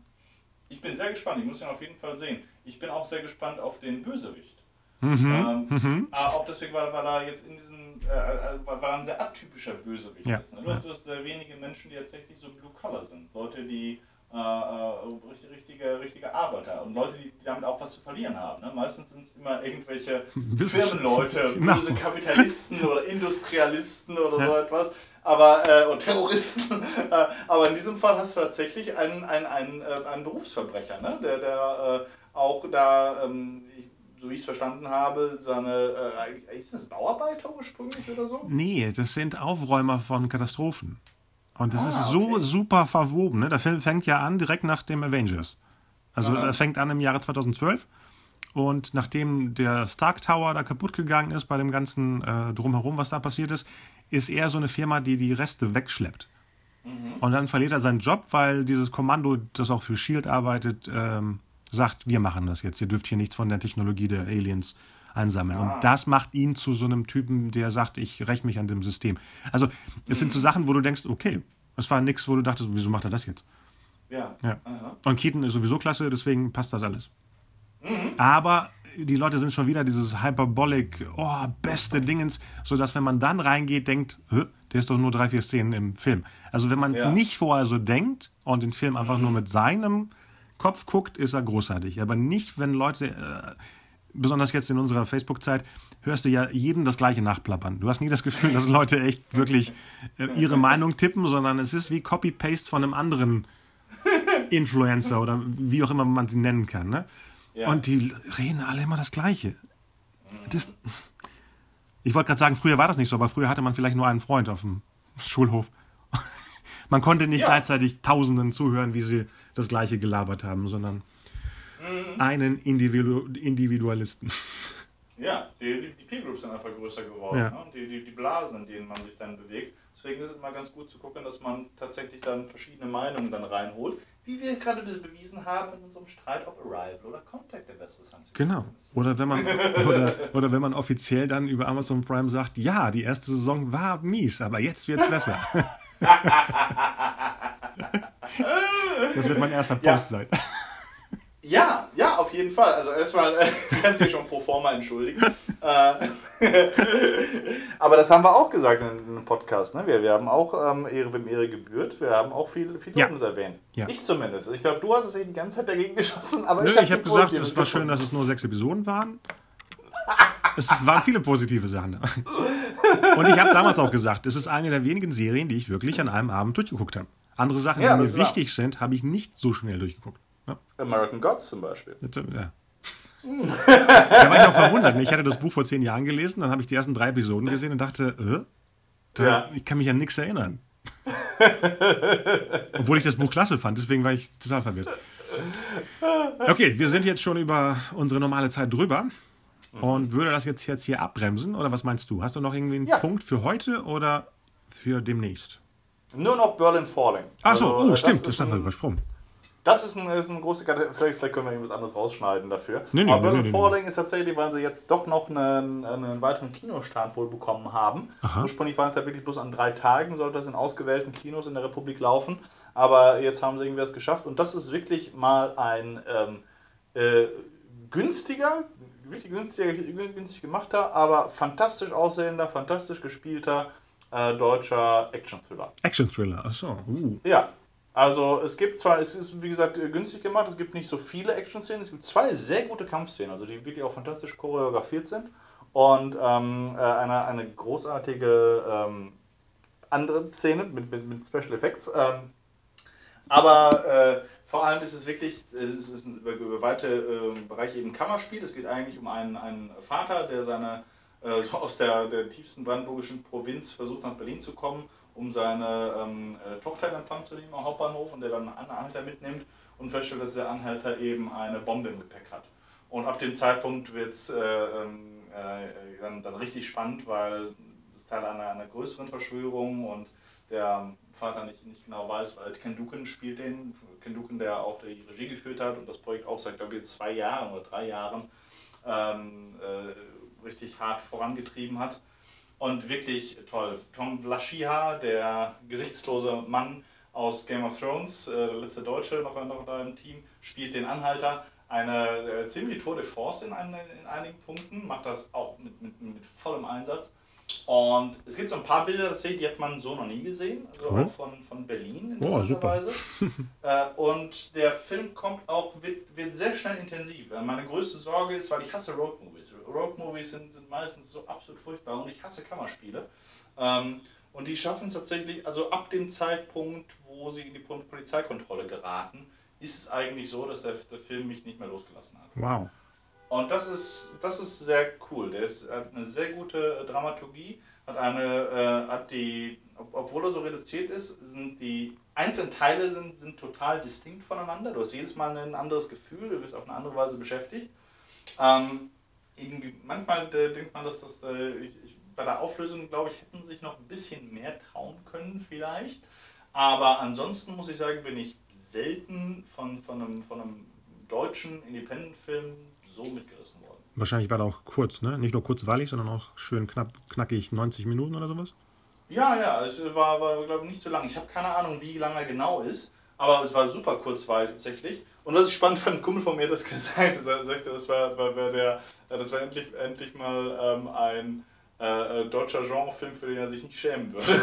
Ich bin sehr gespannt. Ich muss ihn auf jeden Fall sehen. Ich bin auch sehr gespannt auf den Bösewicht. Mhm. Ähm, mhm. Auch deswegen, weil, weil er jetzt in diesem, äh, äh weil er ein sehr atypischer Bösewicht ja. ist. Ne? Du, hast, du hast sehr wenige Menschen, die tatsächlich so Blue Collar sind. Leute, die äh, äh richtige, richtige Arbeiter und Leute, die damit auch was zu verlieren haben. Ne? Meistens sind es immer irgendwelche Firmenleute, genau. böse Kapitalisten oder Industrialisten oder ja. so etwas. Aber, äh, und Terroristen. Äh, aber in diesem Fall hast du tatsächlich einen, einen, einen, äh, einen Berufsverbrecher, ne? der, der auch da, ähm, so wie ich es verstanden habe, seine, äh, ist das Bauarbeiter ursprünglich oder so? Nee, das sind Aufräumer von Katastrophen. Und das ah, ist so okay. super verwoben. Ne? Der Film fängt ja an direkt nach dem Avengers. Also er fängt an im Jahre 2012. Und nachdem der Stark Tower da kaputt gegangen ist bei dem ganzen äh, Drumherum, was da passiert ist, ist er so eine Firma, die die Reste wegschleppt. Mhm. Und dann verliert er seinen Job, weil dieses Kommando, das auch für Shield arbeitet, ähm, sagt, wir machen das jetzt. Ihr dürft hier nichts von der Technologie der Aliens einsammeln. Ah. Und das macht ihn zu so einem Typen, der sagt, ich räche mich an dem System. Also es sind so mhm. Sachen, wo du denkst, okay, es war nichts, wo du dachtest, wieso macht er das jetzt? Ja. ja. Und Keaton ist sowieso klasse, deswegen passt das alles. Mhm. Aber die Leute sind schon wieder dieses Hyperbolic, oh, beste Dingens, sodass, wenn man dann reingeht, denkt, der ist doch nur drei, vier Szenen im Film. Also, wenn man ja. nicht vorher so denkt und den Film einfach mhm. nur mit seinem Kopf guckt, ist er großartig. Aber nicht, wenn Leute, äh, besonders jetzt in unserer Facebook-Zeit, hörst du ja jeden das Gleiche nachplappern. Du hast nie das Gefühl, dass Leute echt wirklich äh, ihre Meinung tippen, sondern es ist wie Copy-Paste von einem anderen Influencer oder wie auch immer man sie nennen kann. Ne? Ja. Und die reden alle immer das Gleiche. Das, ich wollte gerade sagen, früher war das nicht so, aber früher hatte man vielleicht nur einen Freund auf dem Schulhof. man konnte nicht ja. gleichzeitig Tausenden zuhören, wie sie das gleiche gelabert haben, sondern mhm. einen Individu Individualisten. Ja, die, die, P-Groups sind einfach größer geworden. Ja. Ne? Die, die, die Blasen, in denen man sich dann bewegt. Deswegen ist es immer ganz gut zu gucken, dass man tatsächlich dann verschiedene Meinungen dann reinholt. Wie wir gerade bewiesen haben in unserem Streit, ob Arrival oder Contact der bessere Science Genau. Oder wenn man oder, oder wenn man offiziell dann über Amazon Prime sagt, ja, die erste Saison war mies, aber jetzt wird es besser. Das wird mein erster Post ja. sein. Auf jeden Fall. Also erstmal äh, kannst du dich schon pro forma entschuldigen. Äh, aber das haben wir auch gesagt in einem Podcast. Ne? Wir, wir haben auch ähm, Ehre, wem Ehre gebührt. Wir haben auch viel, viel ja. erwähnt. Ja. Ich zumindest. Ich glaube, du hast es die ganze Zeit dagegen geschossen. Aber Nö, ich habe hab gesagt, es war schön, dass es nur sechs Episoden waren. es waren viele positive Sachen. Und ich habe damals auch gesagt, es ist eine der wenigen Serien, die ich wirklich an einem Abend durchgeguckt habe. Andere Sachen, ja, die mir wichtig sind, habe ich nicht so schnell durchgeguckt. Ja. American Gods zum Beispiel. Ja. da war ich auch verwundert. Ich hatte das Buch vor zehn Jahren gelesen, dann habe ich die ersten drei Episoden gesehen und dachte, äh, ja. ich kann mich an nichts erinnern. Obwohl ich das Buch klasse fand, deswegen war ich total verwirrt. Okay, wir sind jetzt schon über unsere normale Zeit drüber. Und würde das jetzt, jetzt hier abbremsen? Oder was meinst du? Hast du noch irgendwie einen ja. Punkt für heute oder für demnächst? Nur noch Berlin Falling. Achso, also, oh, stimmt, das haben wir übersprungen. Das ist ein, ist ein große Kategorie. Vielleicht, vielleicht können wir irgendwas anderes rausschneiden dafür. Nee, nee, Aber Berlin nee, Falling ist tatsächlich, weil sie jetzt doch noch einen, einen weiteren Kinostart wohl bekommen haben. Aha. Ursprünglich war es ja wirklich bloß an drei Tagen, sollte das in ausgewählten Kinos in der Republik laufen. Aber jetzt haben sie irgendwie das geschafft. Und das ist wirklich mal ein ähm, äh, günstiger, wirklich günstiger, günstig gemachter, aber fantastisch aussehender, fantastisch gespielter äh, deutscher Action-Thriller. Action-Thriller, achso. Uh. Ja, also es gibt zwar, es ist wie gesagt günstig gemacht, es gibt nicht so viele Action-Szenen, es gibt zwei sehr gute Kampfszenen, also die wirklich auch fantastisch choreografiert sind und ähm, äh, eine, eine großartige ähm, andere Szene mit, mit, mit Special Effects. Ähm, aber äh, vor allem ist es wirklich, es ist ein über, über weite äh, Bereiche eben Kammerspiel. Es geht eigentlich um einen, einen Vater, der seine äh, so aus der, der tiefsten brandenburgischen Provinz versucht nach Berlin zu kommen, um seine ähm, äh, Tochter in Empfang zu nehmen am Hauptbahnhof und der dann einen Anhalter mitnimmt und feststellt, dass der Anhalter eben eine Bombe im Gepäck hat. Und ab dem Zeitpunkt wird es äh, ähm, äh, dann, dann, richtig spannend, weil das Teil einer, einer größeren Verschwörung und der Vater nicht, nicht genau weiß, weil Ken Duken spielt den, Ken Duken, der auch die Regie geführt hat und das Projekt auch seit, glaube ich, zwei Jahren oder drei Jahren ähm, äh, richtig hart vorangetrieben hat. Und wirklich toll. Tom Vlaschiha, der gesichtslose Mann aus Game of Thrones, äh, der letzte Deutsche noch, noch da im Team, spielt den Anhalter. Eine äh, ziemlich Tour de Force in, ein, in einigen Punkten, macht das auch mit, mit, mit vollem Einsatz. Und es gibt so ein paar Bilder tatsächlich, die hat man so noch nie gesehen, also mhm. auch von, von Berlin in oh, super. Weise. äh, und der Film kommt auch, wird, wird sehr schnell intensiv. Äh, meine größte Sorge ist, weil ich hasse Roadmovies. Roadmovies sind, sind meistens so absolut furchtbar und ich hasse Kammerspiele. Ähm, und die schaffen es tatsächlich, also ab dem Zeitpunkt, wo sie in die Polizeikontrolle geraten, ist es eigentlich so, dass der, der Film mich nicht mehr losgelassen hat. Wow. Und das ist, das ist sehr cool. Der ist, hat eine sehr gute Dramaturgie, hat eine, äh, hat die, obwohl er so reduziert ist, sind die einzelnen Teile sind, sind total distinkt voneinander. Du hast jedes Mal ein anderes Gefühl, du bist auf eine andere Weise beschäftigt. Ähm, manchmal äh, denkt man, dass das, äh, ich, ich, bei der Auflösung, glaube ich, hätten sich noch ein bisschen mehr trauen können, vielleicht. Aber ansonsten muss ich sagen, bin ich selten von, von, einem, von einem deutschen Independent-Film so mitgerissen worden. Wahrscheinlich war er auch kurz, ne? Nicht nur kurzweilig, sondern auch schön knapp, knackig 90 Minuten oder sowas? Ja, ja, es war, war glaube ich, nicht so lang. Ich habe keine Ahnung, wie lange er genau ist, aber es war super kurzweilig tatsächlich. Und was ich spannend fand, ein Kumpel von mir hat das gesagt, er sagte, das war, war, war der, das war endlich, endlich mal ähm, ein äh, äh, deutscher Genrefilm, für den er sich nicht schämen würde.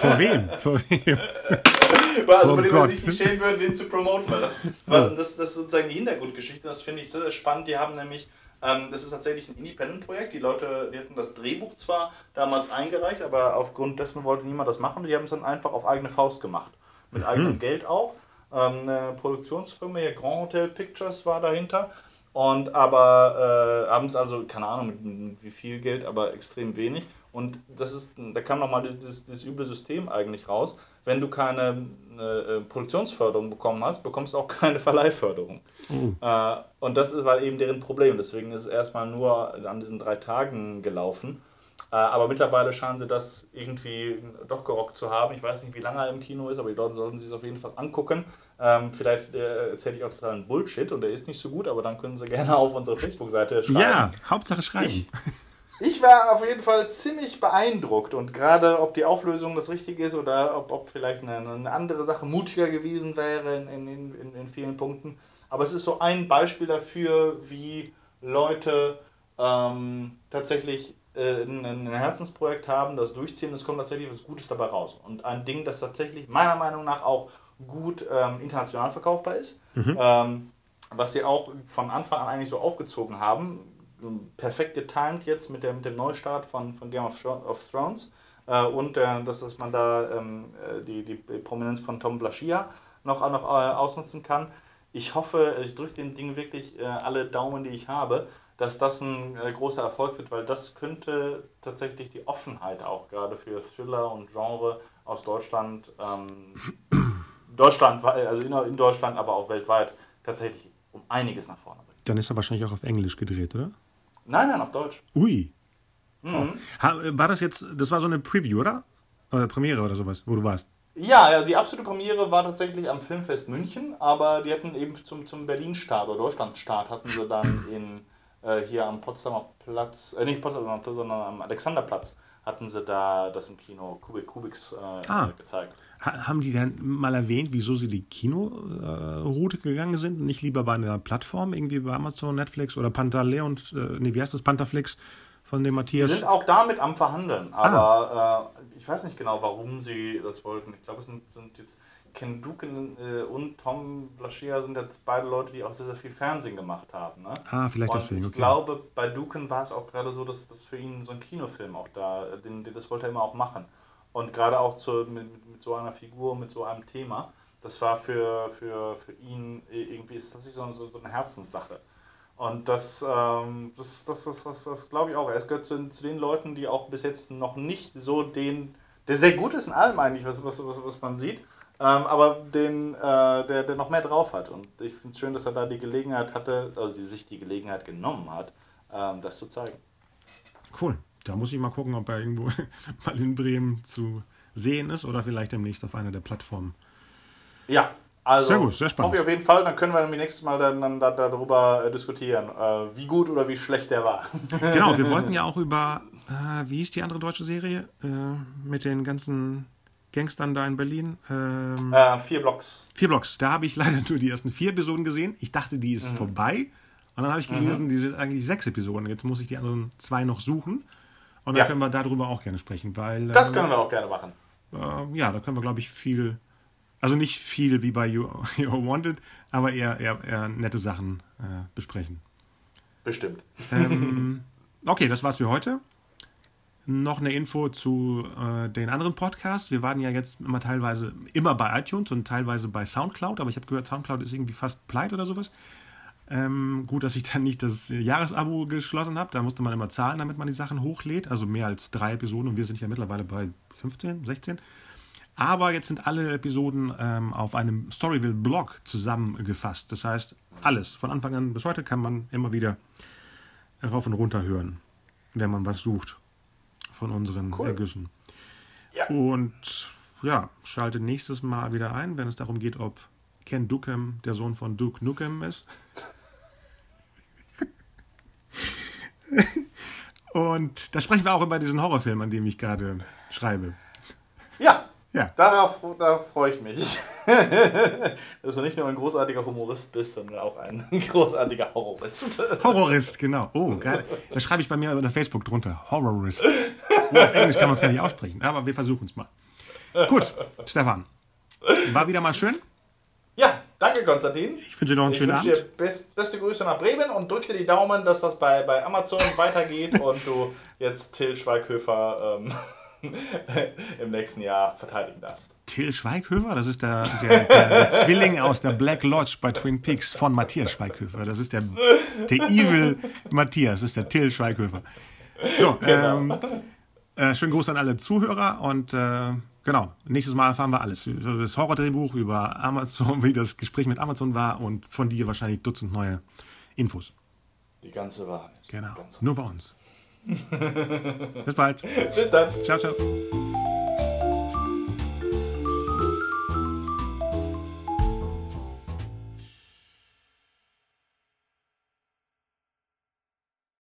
Vor wem? Vor wem? also, vor dem er sich nicht schämen würde, den zu promoten. Weil das, weil das, das ist sozusagen die Hintergrundgeschichte, das finde ich sehr, sehr spannend. Die haben nämlich, ähm, das ist tatsächlich ein Independent-Projekt. Die Leute, die hatten das Drehbuch zwar damals eingereicht, aber aufgrund dessen wollte niemand das machen. Die haben es dann einfach auf eigene Faust gemacht. Mit mhm. eigenem Geld auch. Ähm, eine Produktionsfirma hier, Grand Hotel Pictures war dahinter. Und aber äh, haben es also, keine Ahnung, mit, wie viel Geld, aber extrem wenig. Und das ist, da kam nochmal das, das üble System eigentlich raus. Wenn du keine äh, Produktionsförderung bekommen hast, bekommst du auch keine Verleihförderung. Mhm. Äh, und das ist, war eben deren Problem. Deswegen ist es erstmal nur an diesen drei Tagen gelaufen. Äh, aber mittlerweile scheinen sie das irgendwie doch gerockt zu haben. Ich weiß nicht, wie lange er im Kino ist, aber die Leute sollten sich es auf jeden Fall angucken. Ähm, vielleicht äh, erzähle ich auch totalen Bullshit und der ist nicht so gut, aber dann können Sie gerne auf unsere Facebook-Seite schreiben. Ja, Hauptsache schreiben. Ich, ich, war auf jeden Fall ziemlich beeindruckt und gerade ob die Auflösung das Richtige ist oder ob, ob vielleicht eine, eine, andere Sache mutiger gewesen wäre in, in, in, in, vielen Punkten. Aber es ist so ein Beispiel dafür, wie Leute ähm, tatsächlich äh, ein, ein, Herzensprojekt haben, das durchziehen, es kommt tatsächlich was Gutes dabei raus. Und ein Ding, das tatsächlich meiner Meinung nach auch gut ähm, international verkaufbar ist. Mhm. Ähm, was sie auch von Anfang an eigentlich so aufgezogen haben. Perfekt getimed jetzt mit, der, mit dem Neustart von, von Game of, of Thrones. Äh, und äh, dass, dass man da ähm, äh, die, die Prominenz von Tom Blaschia noch, noch äh, ausnutzen kann. Ich hoffe, ich drücke dem Ding wirklich äh, alle Daumen, die ich habe, dass das ein äh, großer Erfolg wird, weil das könnte tatsächlich die Offenheit auch gerade für Thriller und Genre aus Deutschland ähm, Deutschland, also in, Deutschland, aber auch weltweit tatsächlich um einiges nach vorne bringt. Dann ist er wahrscheinlich auch auf Englisch gedreht, oder? Nein, nein, auf Deutsch. Ui. Mhm. Oh. War das jetzt, das war so eine Preview, oder? Oder Premiere oder sowas, wo du warst? Ja, die absolute Premiere war tatsächlich am Filmfest München, aber die hatten eben zum, zum Berlin-Start oder Deutschland-Start hatten sie dann in, äh, hier am Potsdamer Platz, äh, nicht Potsdamer Platz, sondern am Alexanderplatz hatten sie da das im Kino Kubik Kubiks äh, ah. gezeigt. Haben die dann mal erwähnt, wieso sie die Kinoroute gegangen sind und nicht lieber bei einer Plattform, irgendwie bei Amazon, Netflix oder Pantaleon, äh, nee, wie heißt das, Pantaflix von dem Matthias. Die sind auch damit am Verhandeln, aber ah. äh, ich weiß nicht genau, warum sie das wollten. Ich glaube, es sind, sind jetzt Ken Duken äh, und Tom Blaschia sind jetzt beide Leute, die auch sehr, sehr viel Fernsehen gemacht haben. Ne? Ah, vielleicht und deswegen. Ich okay. glaube, bei Duken war es auch gerade so, dass, dass für ihn so ein Kinofilm auch da, den, den, das wollte er immer auch machen. Und gerade auch zu, mit, mit so einer Figur, mit so einem Thema, das war für, für, für ihn irgendwie ist das so, so, so eine Herzenssache. Und das, ähm, das, das, das, das, das glaube ich auch. Er gehört zu, zu, den Leuten, die auch bis jetzt noch nicht so den, der sehr gut ist in allem eigentlich, was, was, was man sieht, ähm, aber den, äh, der, der noch mehr drauf hat. Und ich finde es schön, dass er da die Gelegenheit hatte, also die sich die Gelegenheit genommen hat, ähm, das zu zeigen. Cool. Da muss ich mal gucken, ob er irgendwo mal in Bremen zu sehen ist oder vielleicht demnächst auf einer der Plattformen. Ja, also sehr gut, sehr spannend. hoffe ich auf jeden Fall. Dann können wir nämlich nächstes Mal dann, dann, dann darüber äh, diskutieren, äh, wie gut oder wie schlecht der war. genau, wir wollten ja auch über, äh, wie hieß die andere deutsche Serie äh, mit den ganzen Gangstern da in Berlin? Ähm, äh, vier Blocks. Vier Blocks. Da habe ich leider nur die ersten vier Episoden gesehen. Ich dachte, die ist mhm. vorbei. Und dann habe ich gelesen, mhm. die sind eigentlich sechs Episoden. Jetzt muss ich die anderen zwei noch suchen. Und dann ja. können wir darüber auch gerne sprechen, weil. Das äh, können wir auch gerne machen. Äh, ja, da können wir, glaube ich, viel. Also nicht viel wie bei You, You're Wanted, aber eher, eher, eher nette Sachen äh, besprechen. Bestimmt. Ähm, okay, das war's für heute. Noch eine Info zu äh, den anderen Podcasts. Wir waren ja jetzt immer teilweise immer bei iTunes und teilweise bei Soundcloud, aber ich habe gehört, Soundcloud ist irgendwie fast pleite oder sowas. Ähm, gut, dass ich dann nicht das Jahresabo geschlossen habe. Da musste man immer zahlen, damit man die Sachen hochlädt. Also mehr als drei Episoden und wir sind ja mittlerweile bei 15, 16. Aber jetzt sind alle Episoden ähm, auf einem Storyville-Blog zusammengefasst. Das heißt, alles von Anfang an bis heute kann man immer wieder rauf und runter hören, wenn man was sucht von unseren cool. Ergüssen. Ja. Und ja, schaltet nächstes Mal wieder ein, wenn es darum geht, ob Ken Dukem der Sohn von Duke Nukem ist. Und da sprechen wir auch über diesen Horrorfilm, an dem ich gerade schreibe. Ja, ja. Darauf, darauf freue ich mich. Dass du nicht nur ein großartiger Humorist bist, sondern auch ein großartiger Horrorist. Horrorist, genau. Oh, geil. Das schreibe ich bei mir unter Facebook drunter. Horrorist. Oh, auf Englisch kann man es gar nicht aussprechen, aber wir versuchen es mal. Gut, Stefan. War wieder mal schön. Ja, danke Konstantin. Ich wünsche dir noch einen ich schönen Abend. Ich wünsche dir best, beste Grüße nach Bremen und drücke dir die Daumen, dass das bei, bei Amazon weitergeht und du jetzt Till Schweighöfer ähm, im nächsten Jahr verteidigen darfst. Till Schweighöfer, das ist der, der, der, der, Zwilling aus der Black Lodge bei Twin Peaks von Matthias Schweighöfer. Das ist der, der Evil Matthias, das ist der Till Schweighöfer. So, genau. ähm, äh, schönen Gruß an alle Zuhörer und äh, genau, nächstes Mal erfahren wir alles. Über das Horror-Drehbuch, über Amazon, wie das Gespräch mit Amazon war und von dir wahrscheinlich Dutzend neue Infos. Die ganze Wahrheit. Genau, nur bei uns. Bis bald. Bis dann. Ciao, ciao.